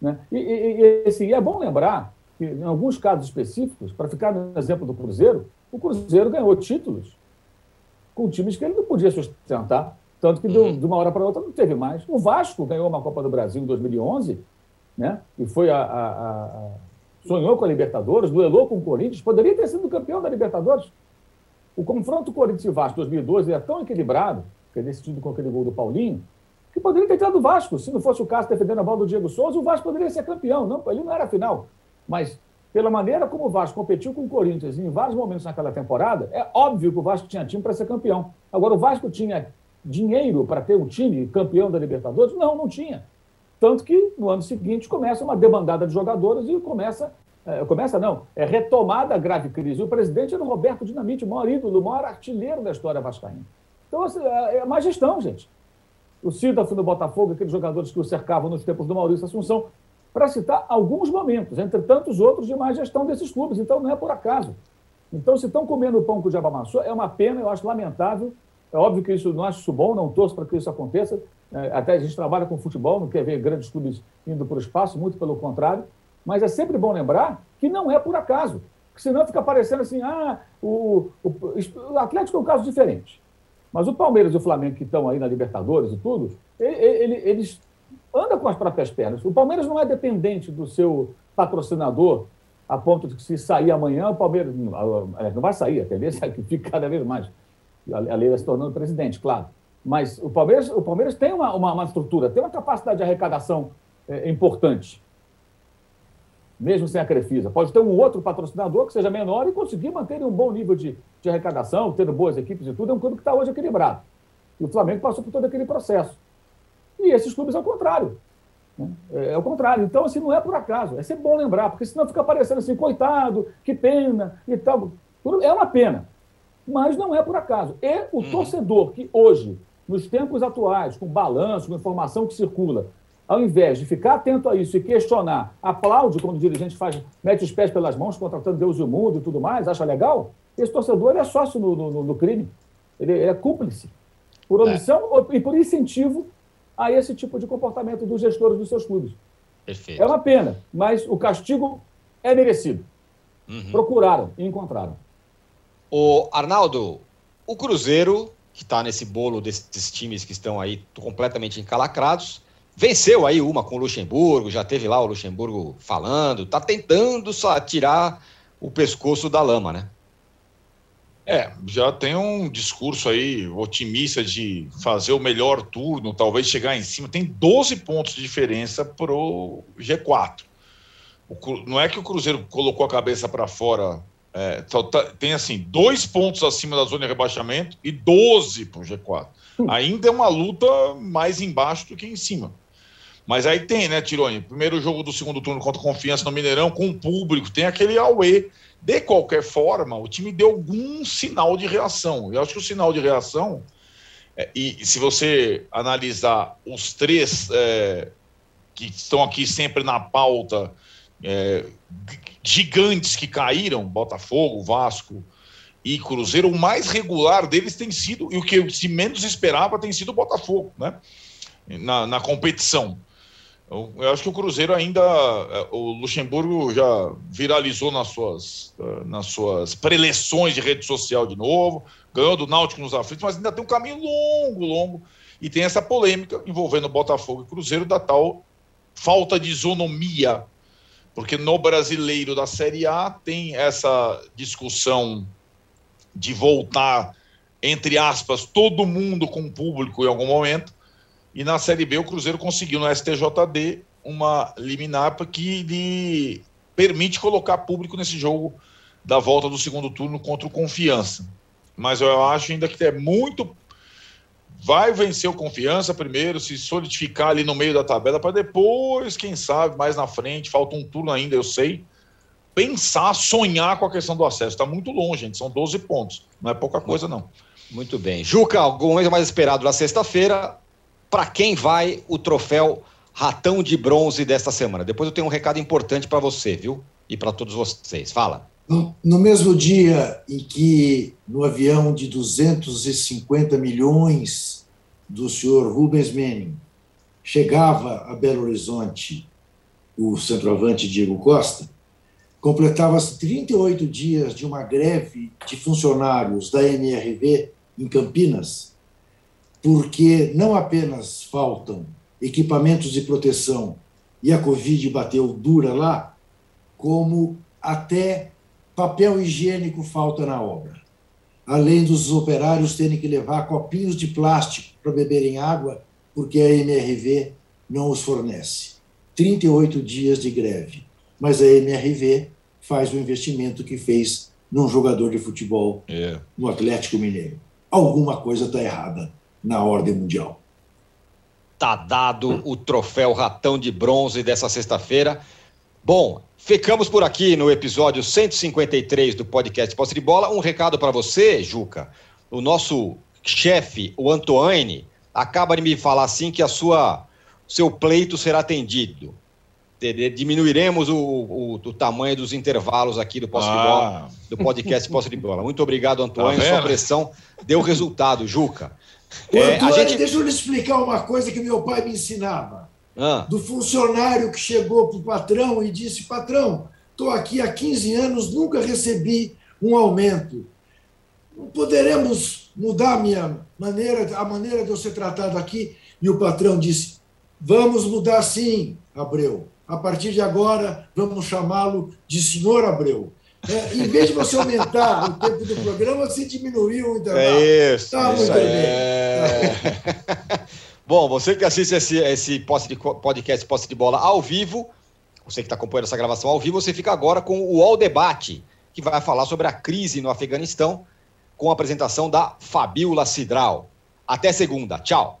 [SPEAKER 3] Né? E, e, e assim, é bom lembrar que, em alguns casos específicos, para ficar no exemplo do Cruzeiro, o Cruzeiro ganhou títulos com times que ele não podia sustentar, tanto que de, uhum. de uma hora para outra não teve mais. O Vasco ganhou uma Copa do Brasil em 2011, né? e foi a, a, a sonhou com a Libertadores, duelou com o Corinthians, poderia ter sido campeão da Libertadores. O confronto Corinthians e Vasco 2012 é tão equilibrado, que é decidido com aquele gol do Paulinho, que poderia ter tirado o Vasco. Se não fosse o caso defendendo a bola do Diego Souza, o Vasco poderia ser campeão. Não, ele não era final. Mas, pela maneira como o Vasco competiu com o Corinthians em vários momentos naquela temporada, é óbvio que o Vasco tinha time para ser campeão. Agora, o Vasco tinha dinheiro para ter um time campeão da Libertadores? Não, não tinha. Tanto que no ano seguinte começa uma debandada de jogadores e começa é, começa não, é retomada a grave crise. O presidente era o Roberto Dinamite, o maior ídolo, o maior artilheiro da história vascaína. Então, assim, é, é má gestão, gente. O Cida foi no Botafogo, aqueles jogadores que o cercavam nos tempos do Maurício Assunção, para citar alguns momentos, entre tantos outros de má gestão desses clubes. Então, não é por acaso. Então, se estão comendo o pão que o diabo amassou, é uma pena, eu acho lamentável. É óbvio que isso não acho isso bom, não torço para que isso aconteça. É, até a gente trabalha com futebol, não quer ver grandes clubes indo para o espaço, muito pelo contrário. Mas é sempre bom lembrar que não é por acaso. Porque senão fica parecendo assim, ah, o, o, o Atlético é um caso diferente. Mas o Palmeiras e o Flamengo, que estão aí na Libertadores e tudo, ele, ele, eles andam com as próprias pernas. O Palmeiras não é dependente do seu patrocinador a ponto de que se sair amanhã, o Palmeiras não, não vai sair, a tendência é que fique cada vez mais. A Leila se tornando presidente, claro. Mas o Palmeiras, o Palmeiras tem uma, uma, uma estrutura, tem uma capacidade de arrecadação é, importante mesmo sem a Crefisa. Pode ter um outro patrocinador que seja menor e conseguir manter um bom nível de, de arrecadação, tendo boas equipes e tudo. É um clube que está hoje equilibrado. E o Flamengo passou por todo aquele processo. E esses clubes, ao contrário. Né? É, é o contrário. Então, assim, não é por acaso. É sempre bom lembrar, porque senão fica parecendo assim, coitado, que pena e tal. É uma pena. Mas não é por acaso. E o uhum. torcedor que hoje, nos tempos atuais, com balanço, com informação que circula, ao invés de ficar atento a isso e questionar, aplaude quando o dirigente faz, mete os pés pelas mãos, contratando Deus e o mundo e tudo mais, acha legal, esse torcedor é sócio no, no, no crime. Ele, ele, é cúmplice. Por é. omissão é. e por incentivo a esse tipo de comportamento dos gestores dos seus clubes. Perfeito. É uma pena, mas o castigo é merecido. Uhum. Procuraram e encontraram.
[SPEAKER 1] O Arnaldo, o Cruzeiro, que está nesse bolo desses times que estão aí completamente encalacrados, Venceu aí uma com o Luxemburgo, já teve lá o Luxemburgo falando, tá tentando só tirar o pescoço da lama, né?
[SPEAKER 4] É, já tem um discurso aí otimista de fazer o melhor turno, talvez chegar em cima. Tem 12 pontos de diferença pro G4. O, não é que o Cruzeiro colocou a cabeça para fora. É, tá, tem assim, dois pontos acima da zona de rebaixamento e 12 pro G4. Hum. Ainda é uma luta mais embaixo do que em cima. Mas aí tem, né, Tironi? Primeiro jogo do segundo turno contra Confiança no Mineirão, com o público, tem aquele Aue. De qualquer forma, o time deu algum sinal de reação. Eu acho que o sinal de reação, é, e se você analisar os três é, que estão aqui sempre na pauta, é, gigantes que caíram, Botafogo, Vasco e Cruzeiro, o mais regular deles tem sido, e o que se menos esperava tem sido o Botafogo, né? Na, na competição. Eu, eu, acho que o Cruzeiro ainda. É, o Luxemburgo já viralizou nas suas, é, nas suas preleções de rede social de novo, ganhou do Náutico nos aflitos, mas ainda tem um caminho longo, longo. E tem essa polêmica envolvendo Botafogo e Cruzeiro da tal falta de isonomia. Porque no brasileiro da Série A tem essa discussão de voltar, entre aspas, todo mundo com o público em algum momento e na Série B, o Cruzeiro conseguiu no STJD uma liminar que lhe permite colocar público nesse jogo da volta do segundo turno contra o Confiança. Mas eu acho ainda que é muito. Vai vencer o Confiança primeiro, se solidificar ali no meio da tabela, para depois, quem sabe, mais na frente, falta um turno ainda, eu sei. Pensar, sonhar com a questão do acesso. Está muito longe, gente. São 12 pontos. Não é pouca coisa, não.
[SPEAKER 1] Muito bem. Juca, algum mês mais esperado na sexta-feira, para quem vai o troféu Ratão de Bronze desta semana. Depois eu tenho um recado importante para você, viu? E para todos vocês. Fala.
[SPEAKER 2] No, mesmo dia em que, no avião de 250 milhões do senhor Rubens Menem, chegava a Belo Horizonte o centroavante Diego Costa, completava-se 38 dias de uma greve de funcionários da NRV em Campinas porque não apenas faltam equipamentos de proteção e a Covid bateu dura lá, como até papel higiênico falta na obra. Além dos operários terem que levar copinhos de plástico para beberem água, porque a MRV não os fornece. 38 dias de greve. Mas a MRV faz o investimento que fez num jogador de futebol é. no Atlético Mineiro. Alguma coisa está errada na ordem mundial.
[SPEAKER 1] Tá dado o troféu Ratão de Bronze dessa sexta-feira. Bom, ficamos por aqui no episódio 153 do podcast Posse de Bola. Um recado para você, Juca. O nosso chefe, o Antoine, acaba de me falar assim que a sua seu pleito será atendido. Diminuiremos o, o, o tamanho dos intervalos aqui do Posse ah. de Bola, do podcast Posse de Bola. Muito obrigado, Antônio. Tá Sua pressão deu resultado, Juca.
[SPEAKER 2] É, Antônio, gente... Deixa eu lhe explicar uma coisa que meu pai me ensinava. Ah. Do funcionário que chegou para o patrão e disse: Patrão, estou aqui há 15 anos, nunca recebi um aumento. Poderemos mudar a minha maneira, a maneira de eu ser tratado aqui? E o patrão disse: Vamos mudar sim, Abreu. A partir de agora, vamos chamá-lo de senhor Abreu. É, em vez de você aumentar o tempo do programa, você diminuiu o intervalo.
[SPEAKER 1] É isso.
[SPEAKER 2] Tá
[SPEAKER 1] isso
[SPEAKER 2] muito bem. <laughs>
[SPEAKER 1] Bom, você que assiste esse, esse podcast Posse de Bola ao vivo, você que está acompanhando essa gravação ao vivo, você fica agora com o UOL Debate, que vai falar sobre a crise no Afeganistão, com a apresentação da Fabiola Cidral. Até segunda. Tchau.